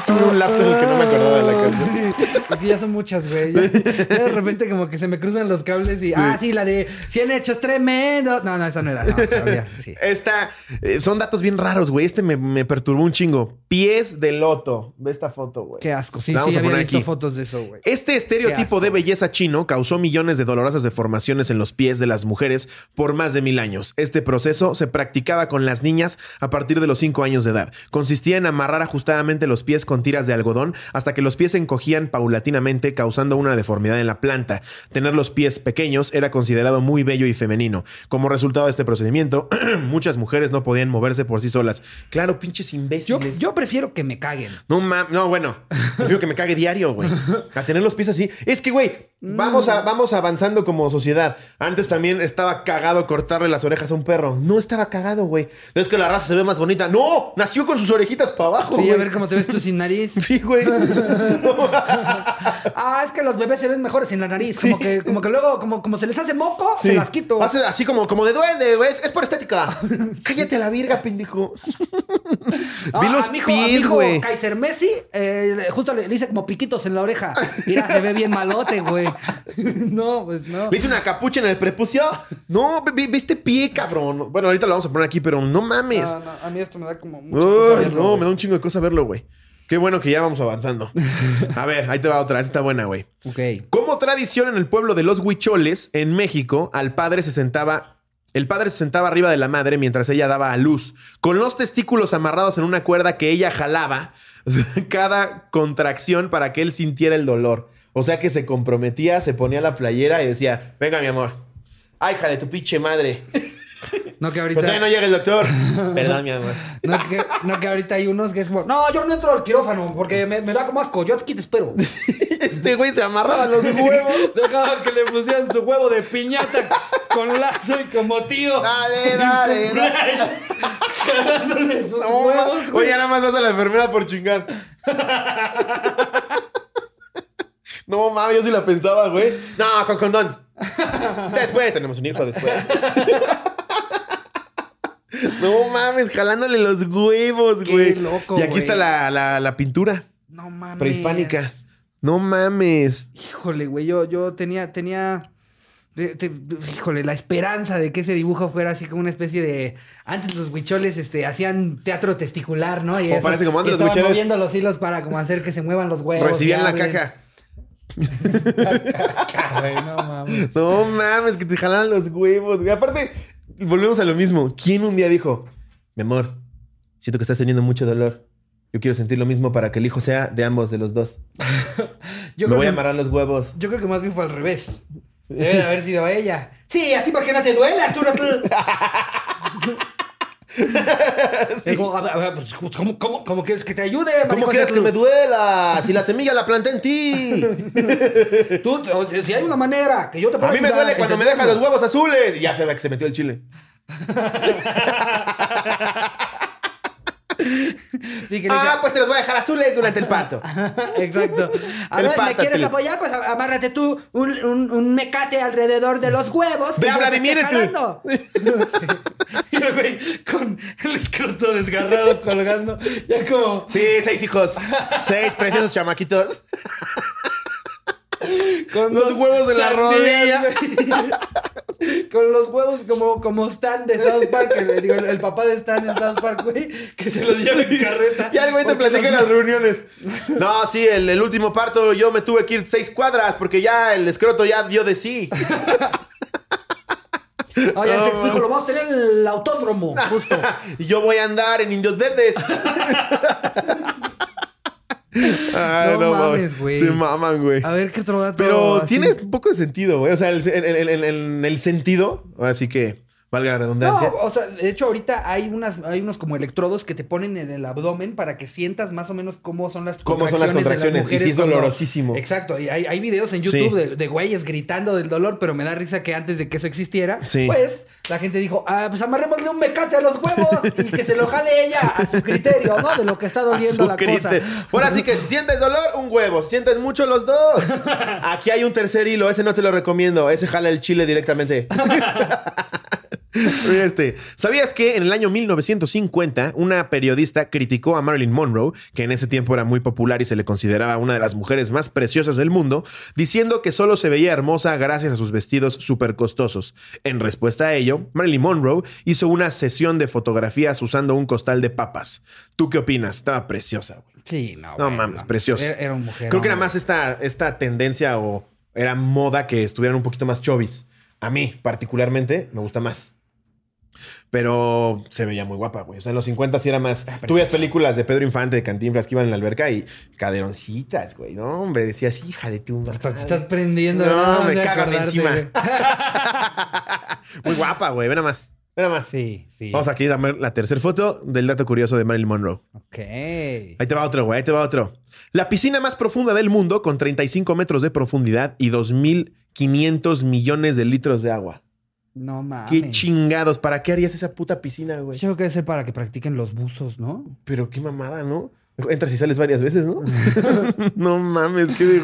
Tuve un lapso en el que no me acordaba de la canción.
Es que ya son muchas, güey. Ya, ya de repente como que se me cruzan los cables y... Ah, sí, la de 100 hechos tremendos. No, no, esa no era. No, (laughs) todavía, sí.
Esta, eh, son datos bien raros, güey. Este me, me perturbó un chingo. Pies de loto. Ve esta foto, güey.
Qué asco. Sí, sí,
a
había
poner
visto
aquí.
fotos de eso, güey.
Este estereotipo de belleza chino causó millones de dolorosas deformaciones en los pies de las mujeres por más de mil años. Este proceso se practicaba con las niñas a partir de los 5 años de edad. Consistía en amarrar ajustadamente los pies con tiras de algodón hasta que los pies se encogían paulatinamente causando una deformidad en la planta. Tener los pies pequeños era considerado muy bello y femenino. Como resultado de este procedimiento, (clears throat) muchas mujeres no podían moverse por sí solas. Claro, pinches imbéciles.
yo prefiero que me caguen.
No, ma- no, bueno. Prefiero que me cague diario, güey. A tener los pies así. Es que, güey, vamos, a, vamos avanzando como sociedad. Antes también estaba cagado cortarle las orejas a un perro. No estaba cagado, güey. Es que la raza se ve más bonita. No, nació con sus orejitas para abajo,
Sí,
güey.
a ver cómo te ves tú sin nariz. (laughs)
Sí, güey. (laughs)
Ah, es que los bebés se ven mejores sin la nariz. Como que, como que luego, como, como se les hace moco,
Sí.
se las quito.
Hace así como, como de duende, güey. Es, por estética. (laughs) Cállate a la virga, pendejo.
Ah,
Vi los
a mi hijo, a mi
pies,
hijo
güey.
Kaiser Messi, eh, justo le, le hice como piquitos en la oreja. Mira, se ve bien malote, güey. no, pues no.
Le hice una capucha en el prepucio. No, ve, ve- este pie, cabrón. Bueno, ahorita lo vamos a poner aquí, pero no mames.
No, no, a mí esto me da como mucha cosa verlo,
no, me da un chingo de cosa verlo, güey. Qué bueno que ya vamos avanzando. (laughs) A ver, ahí te va otra. Esta está buena, güey.
Ok.
Como tradición en el pueblo de los huicholes, en México, al padre se sentaba. El padre se sentaba arriba de la madre mientras ella daba a luz, con los testículos amarrados en una cuerda que ella jalaba (laughs) cada contracción para que él sintiera el dolor. O sea que se comprometía, se ponía la playera y decía: Venga, mi amor. Ay, hija de tu pinche madre.
No que
Pero
ahorita.
todavía no llega el doctor. (laughs) Perdón, mi amor.
No que, no que ahorita hay unos que es como. No, yo no entro al quirófano porque me, me da como asco. Yo aquí te espero. (laughs)
Este güey se amarraba los huevos.
Dejaba que le pusieran su huevo de piñata con lazo y como tío.
Dale, dale, (laughs) dale.
Jalándole sus
No,
huevos, güey.
Oye, nada más vas a la enfermera por chingar. No mames, yo sí la pensaba, güey. No, con condón. Después tenemos un hijo después. (laughs) No mames, jalándole los huevos,
Qué
güey.
loco,
Y aquí
güey.
está la, la- la pintura
No mames.
prehispánica. No mames.
Híjole, güey. Yo, yo tenía. tenía de- híjole, la esperanza de que ese dibujo fuera así como una especie de. Antes los huicholes este, hacían teatro testicular, ¿no? Y
O parece como antes
y
los
estaban
huicholes-
moviendo los hilos para como hacer que se muevan los huevos.
Recibían
y
la
hablen.
caja. (laughs)
Caca, güey, no mames.
No mames, que te jalan los huevos, güey. Aparte, volvemos a lo mismo. ¿Quién un día dijo, mi amor, siento que estás teniendo mucho dolor. Yo quiero sentir lo mismo para que el hijo sea de ambos, de los dos. (laughs)
Yo
Me voy a amarrar los huevos.
Yo creo que más bien fue al revés. Debe de haber sido ella. Sí, a ti para que no te duele, Arturo. (laughs) (laughs) Es como, a a ver, pues, ¿cómo, cómo, cómo quieres que te ayude?
¿Cómo quieres que me duela? Si la semilla la planté en ti. (laughs)
Tú, o sea, si hay una manera que yo te pueda
A mí me
ayudar,
duele cuando me deja
entiendo.
los huevos azules. Y ya se ve que se metió el chile. (laughs) (laughs)
Sí, que
Ah, pues se los voy a dejar azules durante el parto. (laughs)
Exacto. (laughs) A ver, ¿me quieres apoyar? Pues amárrate tú un, un, un mecate alrededor de los huevos.
Ve, habla de
jalando.
Y el güey con el escroto desgarrado colgando. Ya como.
Sí, seis hijos. Seis preciosos chamaquitos.
Con
Los huevos en la rodilla. (laughs)
Con los huevos como, como Stan de South Park. el- digo, el, el papá de Stan en South Park, güey. Que se los lleva en carreta. (laughs)
Ya el güey te platica en las reuniones. No, sí, el, el último parto yo me tuve que ir seis cuadras porque ya el escroto ya dio de sí. (laughs)
Oye,
No,
se explico, lo vamos a tener en el autódromo, justo.
Y yo voy a andar en Indios Verdes. Ay,
No mames, güey.
Se maman, güey.
A ver, ¿qué otro dato?
Pero
así?
tienes un poco de sentido, güey. O sea, el, el- el- el- el- el sentido, ahora sí que valga la
No,
redundancia.
o sea, de hecho ahorita hay unas, hay unos como electrodos que te ponen en el abdomen para que sientas más o menos cómo son las
Cómo son las
contracciones. de
contracciones, y sí es
cuando-
dolorosísimo.
Exacto, y hay, hay videos en
Sí.
YouTube de, de güeyes gritando del dolor, pero me da risa que antes de que eso existiera,
Sí.
pues la gente dijo, ah, pues amarrémosle un mecate a los huevos y que se lo jale ella a su criterio, ¿no? De lo que está (laughs)
A
doliendo
su
la
crite-
cosa.
Ahora sí que si sientes dolor, un huevo. Si sientes mucho, los dos. (laughs) Aquí hay un tercer hilo. Ese no te lo recomiendo. Ese jala el chile directamente. (laughs) Este. ¿Sabías que en el año 1950 una periodista criticó a Marilyn Monroe, que en ese tiempo era muy popular y se le consideraba una de las mujeres más preciosas del mundo, diciendo que solo se veía hermosa gracias a sus vestidos súper costosos? En respuesta a ello, Marilyn Monroe hizo una sesión de fotografías usando un costal de papas. ¿Tú qué opinas? Estaba preciosa, güey.
Sí, no.
No mames, preciosa.
Era, era un mujer.
Creo que era más esta, esta tendencia o era moda que estuvieran un poquito más chovis. A mí, particularmente, me gusta más. Pero se veía muy guapa, güey. O sea, en los 50 sí era más. Tú veías películas de Pedro Infante, de Cantinflas que iban en la alberca y caderoncitas, güey. No, hombre, decías, hija de tu
Hasta te
madre.
estás prendiendo.
No, me
acordarte,
encima. (laughs) (laughs) Muy guapa, güey. Ve nada más. Ve nada más.
Sí, sí.
Vamos aquí a ver la tercera foto del dato curioso de Marilyn Monroe.
Ok.
Ahí te va otro, güey. Ahí te va otro. La piscina más profunda del mundo, con 35 metros de profundidad y 2.500 millones de litros de agua.
No mames.
Qué chingados. ¿Para qué harías esa puta piscina, güey?
Yo creo que debe ser para que practiquen los buzos, ¿no?
Pero qué mamada, ¿no? Entras y sales varias veces, ¿no? (laughs) (laughs) no mames, qué,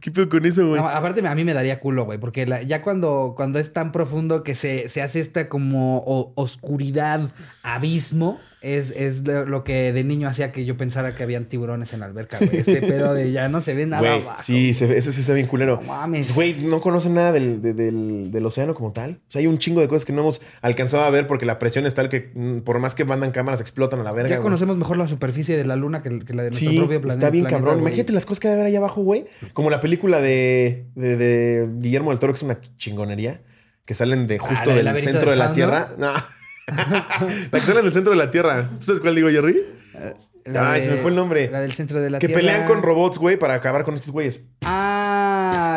qué pedo con eso, güey.
No, aparte, a mí me daría culo, güey, porque la- ya cuando, cuando es tan profundo que se, se hace esta como o- oscuridad, abismo, es, es lo que de niño hacía que yo pensara que habían tiburones en la alberca, güey. Este (laughs) pedo de ya no se ve nada
Güey,
abajo.
sí, se ve- eso sí está bien culero.
No mames.
Güey, no conocen nada del, de- del, del océano como tal. O sea, hay un chingo de cosas que no hemos alcanzado a ver porque la presión es tal que mm, por más que mandan cámaras explotan a la verga.
Ya
güey.
conocemos mejor la superficie de la luna que, que la de nuestro
Sí,
propio planeta.
está bien
planeta,
cabrón.
güey.
Imagínate las cosas que debe haber allá abajo, güey. Como la película de, de, de Guillermo del Toro, que es una chingonería. Que salen de justo
Ah, del
centro
del
de la. Tierra. No. (laughs) la que salen del centro de la Tierra. ¿Tú sabes cuál digo, Jerry?
La
Ay,
de-
se me fue el nombre.
La del centro de la
que
Tierra.
pelean con robots, güey, para acabar con estos güeyes.
Ah,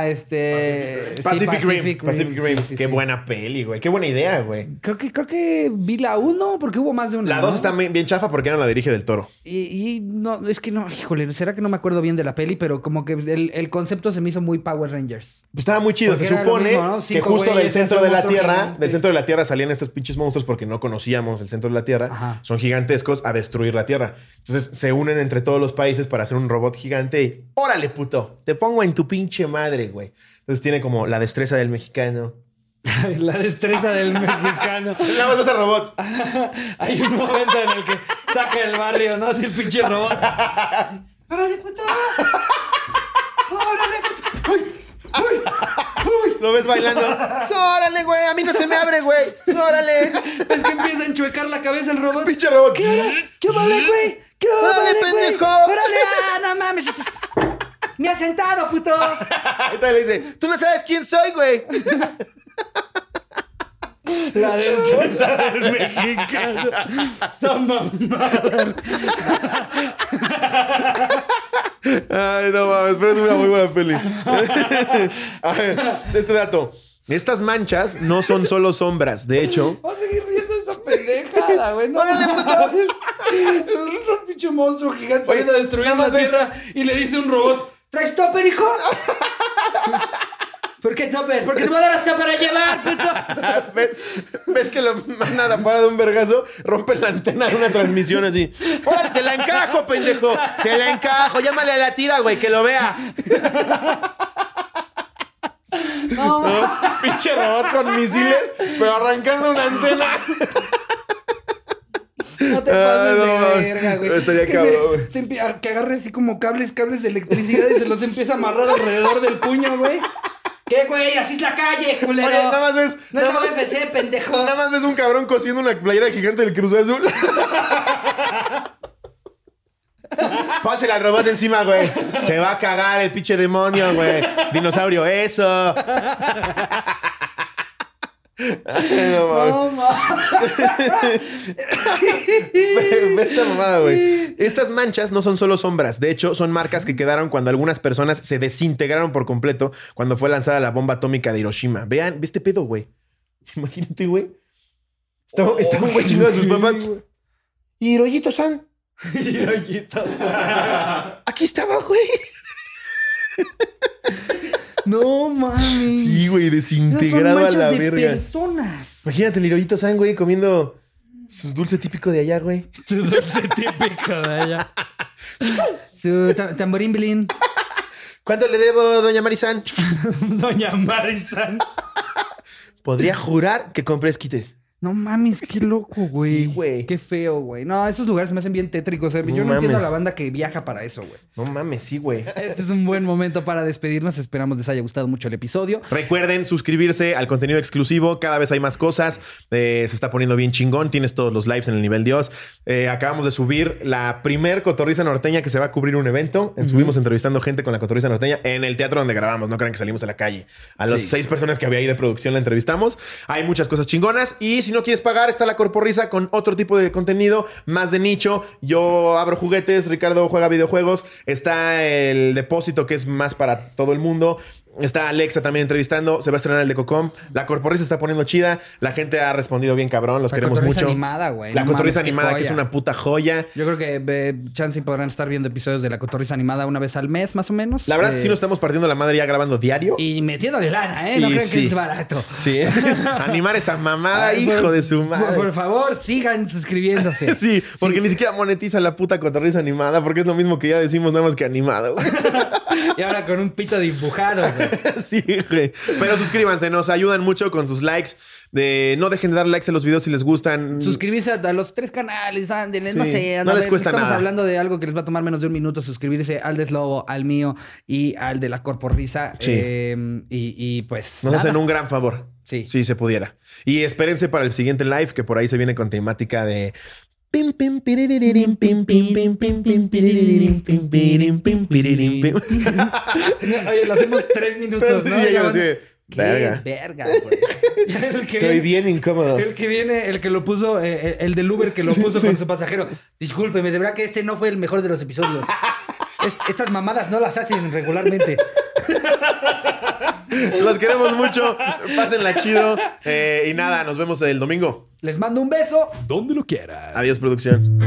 este. sí,
Pacific, Rim. Pacific Rim.
sí, sí,
Qué buena peli, güey. Qué buena idea, güey.
Creo que, creo que vi la 1 porque hubo más de una.
La 2
¿no?
está bien chafa porque no la dirige del toro.
Y, y no, es que no, híjole, será que no me acuerdo bien de la peli, pero como que el, el concepto se me hizo muy Power Rangers.
Pues estaba muy chido.
Porque
Se supone
mismo, ¿no?
que justo del centro de la Tierra,
gigante.
del centro de la Tierra salían estos pinches monstruos porque no conocíamos el centro de la Tierra.
Ajá.
Son gigantescos a destruir la Tierra. Entonces se unen entre todos los países para hacer un robot gigante y órale, puto, te pongo en tu pinche madre, güey. Entonces tiene como la destreza del mexicano. (laughs)
la destreza del mexicano. (laughs)
Nada más ves a robots. (laughs)
Hay un momento en el que saca el barrio, ¿no? Así el pinche robot. ¡Órale, puto! ¡Órale, puto!
Lo ves bailando. ¡Órale, güey! A mí no se me abre, güey. ¡Órale!
Es que empieza a enchuecar la cabeza el robot.
Pinche robot.
¿Qué vale, güey? ¿Qué
¡Órale,
vale,
pendejo!
¡Órale! ¡Ah, no mames! ¡Me has sentado, puto! (laughs)
Ahorita le dice, tú no sabes quién soy, güey. (laughs)
La destreza (laughs) del mexicano. Son mamadas.
Ay, no mames, pero es una muy buena peli. A ver, este dato. Estas manchas no son solo sombras. De hecho,
Va a seguir riendo esa pendejada, güey. No mames. Un pinche monstruo gigante saliendo a destruir la
ves-
tierra y le dice un robot: ¿Traes topper, hijo? (laughs) ¿Por qué topper? Porque te dar hasta para llevar, puto. (laughs)
¿ves, ves que lo mandan afuera de un vergazo, rompen la antena de una transmisión así. ¡Órale, te la encajo, pendejo! ¡Te la encajo! Llámale a la tira, güey, que lo vea.
No,
¿No? (laughs) Pinche robot con misiles, pero arrancando una antena.
No te
Ay,
pases
no,
de
mames.
verga, güey.
Estaría
que
cabrón,
se-
güey.
se empie- que agarre así como cables, cables de electricidad y se los empieza a amarrar alrededor del puño, güey. ¿Qué, güey? Así es la calle, culero.
Oye, nada más ves.
No es
nada más-
pendejo.
Nada más ves un cabrón cosiendo una playera gigante del Cruz Azul. (laughs) Pásale al robot encima, güey. Se va a cagar el pinche demonio, güey. Dinosaurio, eso. Ay, no mames.
No. (laughs)
Ve ve esta mamada, güey. Estas manchas no son solo sombras. De hecho, son marcas que quedaron cuando algunas personas se desintegraron por completo cuando fue lanzada la bomba atómica de Hiroshima. Vean, ve este pedo, güey. (laughs) Imagínate, güey. Está, está un güey chingado de sus papás. Hiroyito-san. Aquí estaba, güey. (laughs)
No mames.
Sí, güey,
Esas
desintegrado
son
a la
de
verga.
personas.
Imagínate el Hiroyito-san, güey, comiendo su dulce típico de allá, güey.
Su dulce típico de allá. (laughs) Su ta- tamborín bilín.
¿Cuánto le debo, doña Marisan? (laughs)
Doña Marisan.
Podría jurar que compré esquites.
No mames, qué loco, (laughs) güey.
Sí, güey.
Qué feo, güey. No, esos lugares se me hacen bien tétricos. eh. Yo no entiendo a la banda que viaja para eso, güey.
No mames, sí, güey. (laughs)
Este es un buen momento para despedirnos. Esperamos les haya gustado mucho el episodio.
Recuerden suscribirse al contenido exclusivo. Cada vez hay más cosas. Eh, se está poniendo bien chingón. Tienes todos los lives en el nivel Dios. Eh, acabamos de subir la primer cotorriza norteña que se va a cubrir un evento. Subimos entrevistando gente con la cotorriza norteña en el teatro donde grabamos. No crean que salimos a la calle. A las
Sí.
seis personas que había ahí de producción la entrevistamos. Hay muchas cosas chingonas. Y si no quieres pagar, está la corporrisa con otro tipo de contenido más de nicho. Yo abro juguetes. Ricardo juega videojuegos. Está el depósito que es más para todo el mundo. Está Alexa también entrevistando. Se va a estrenar el de Cocom. La corporrisa está poniendo chida. La gente ha respondido bien cabrón. Los
La
queremos mucho.
animada, güey.
La
No
cotorriza animada, que es una puta joya.
Yo creo que eh, chance y podrán estar viendo episodios de la cotorriza animada una vez al mes, más o menos.
La verdad es que
Eh,
sí nos estamos partiendo la madre ya grabando diario.
Y metiéndole lana, ¿eh? No
sí.
que es barato.
Sí. (laughs) Animar esa mamada,
Ay,
hijo
por-
de su madre.
por favor, sigan suscribiéndose. (laughs)
Sí, porque ni siquiera monetiza la puta cotorriza animada, porque es lo mismo que ya decimos nada más que animado. (laughs)
Y ahora con un pito dibujado, güey. (laughs)
sí, güey. Pero suscríbanse, nos ayudan mucho con sus likes. De, no dejen de dar likes a los videos si les gustan.
Suscribirse a, los tres canales, ándenle, no
Sí,
sé.
no les
ver,
cuesta
estamos
nada.
hablando de algo que les va a tomar menos de un minuto. Suscribirse al Deslobo, al mío y al de la Corporrisa.
Sí.
Eh, y, y pues.
Nos
nada.
hacen un gran favor.
Sí.
Si se pudiera. Y espérense para el siguiente live, que por ahí se viene con temática de. Pim, pim, piriririm, pim, pim, pim, pim, pim, piriririm, pim, pirim, pim, piriririm, pim.
Oye, lo hacemos tres minutos, ¿no?
Sí, yo de,
¿Qué
verga.
verga, (laughs)
Estoy
viene-
bien incómodo.
El que viene, el que lo puso, eh, el del Uber que lo puso con su pasajero. Discúlpeme, de verdad que este no fue el mejor de los episodios. (laughs) Es- estas mamadas no las hacen regularmente. (laughs) (laughs)
Los queremos mucho. Pásenla chido. Eh, y nada, nos vemos el domingo.
Les mando un beso.
Donde lo quieras.
Adiós, producción.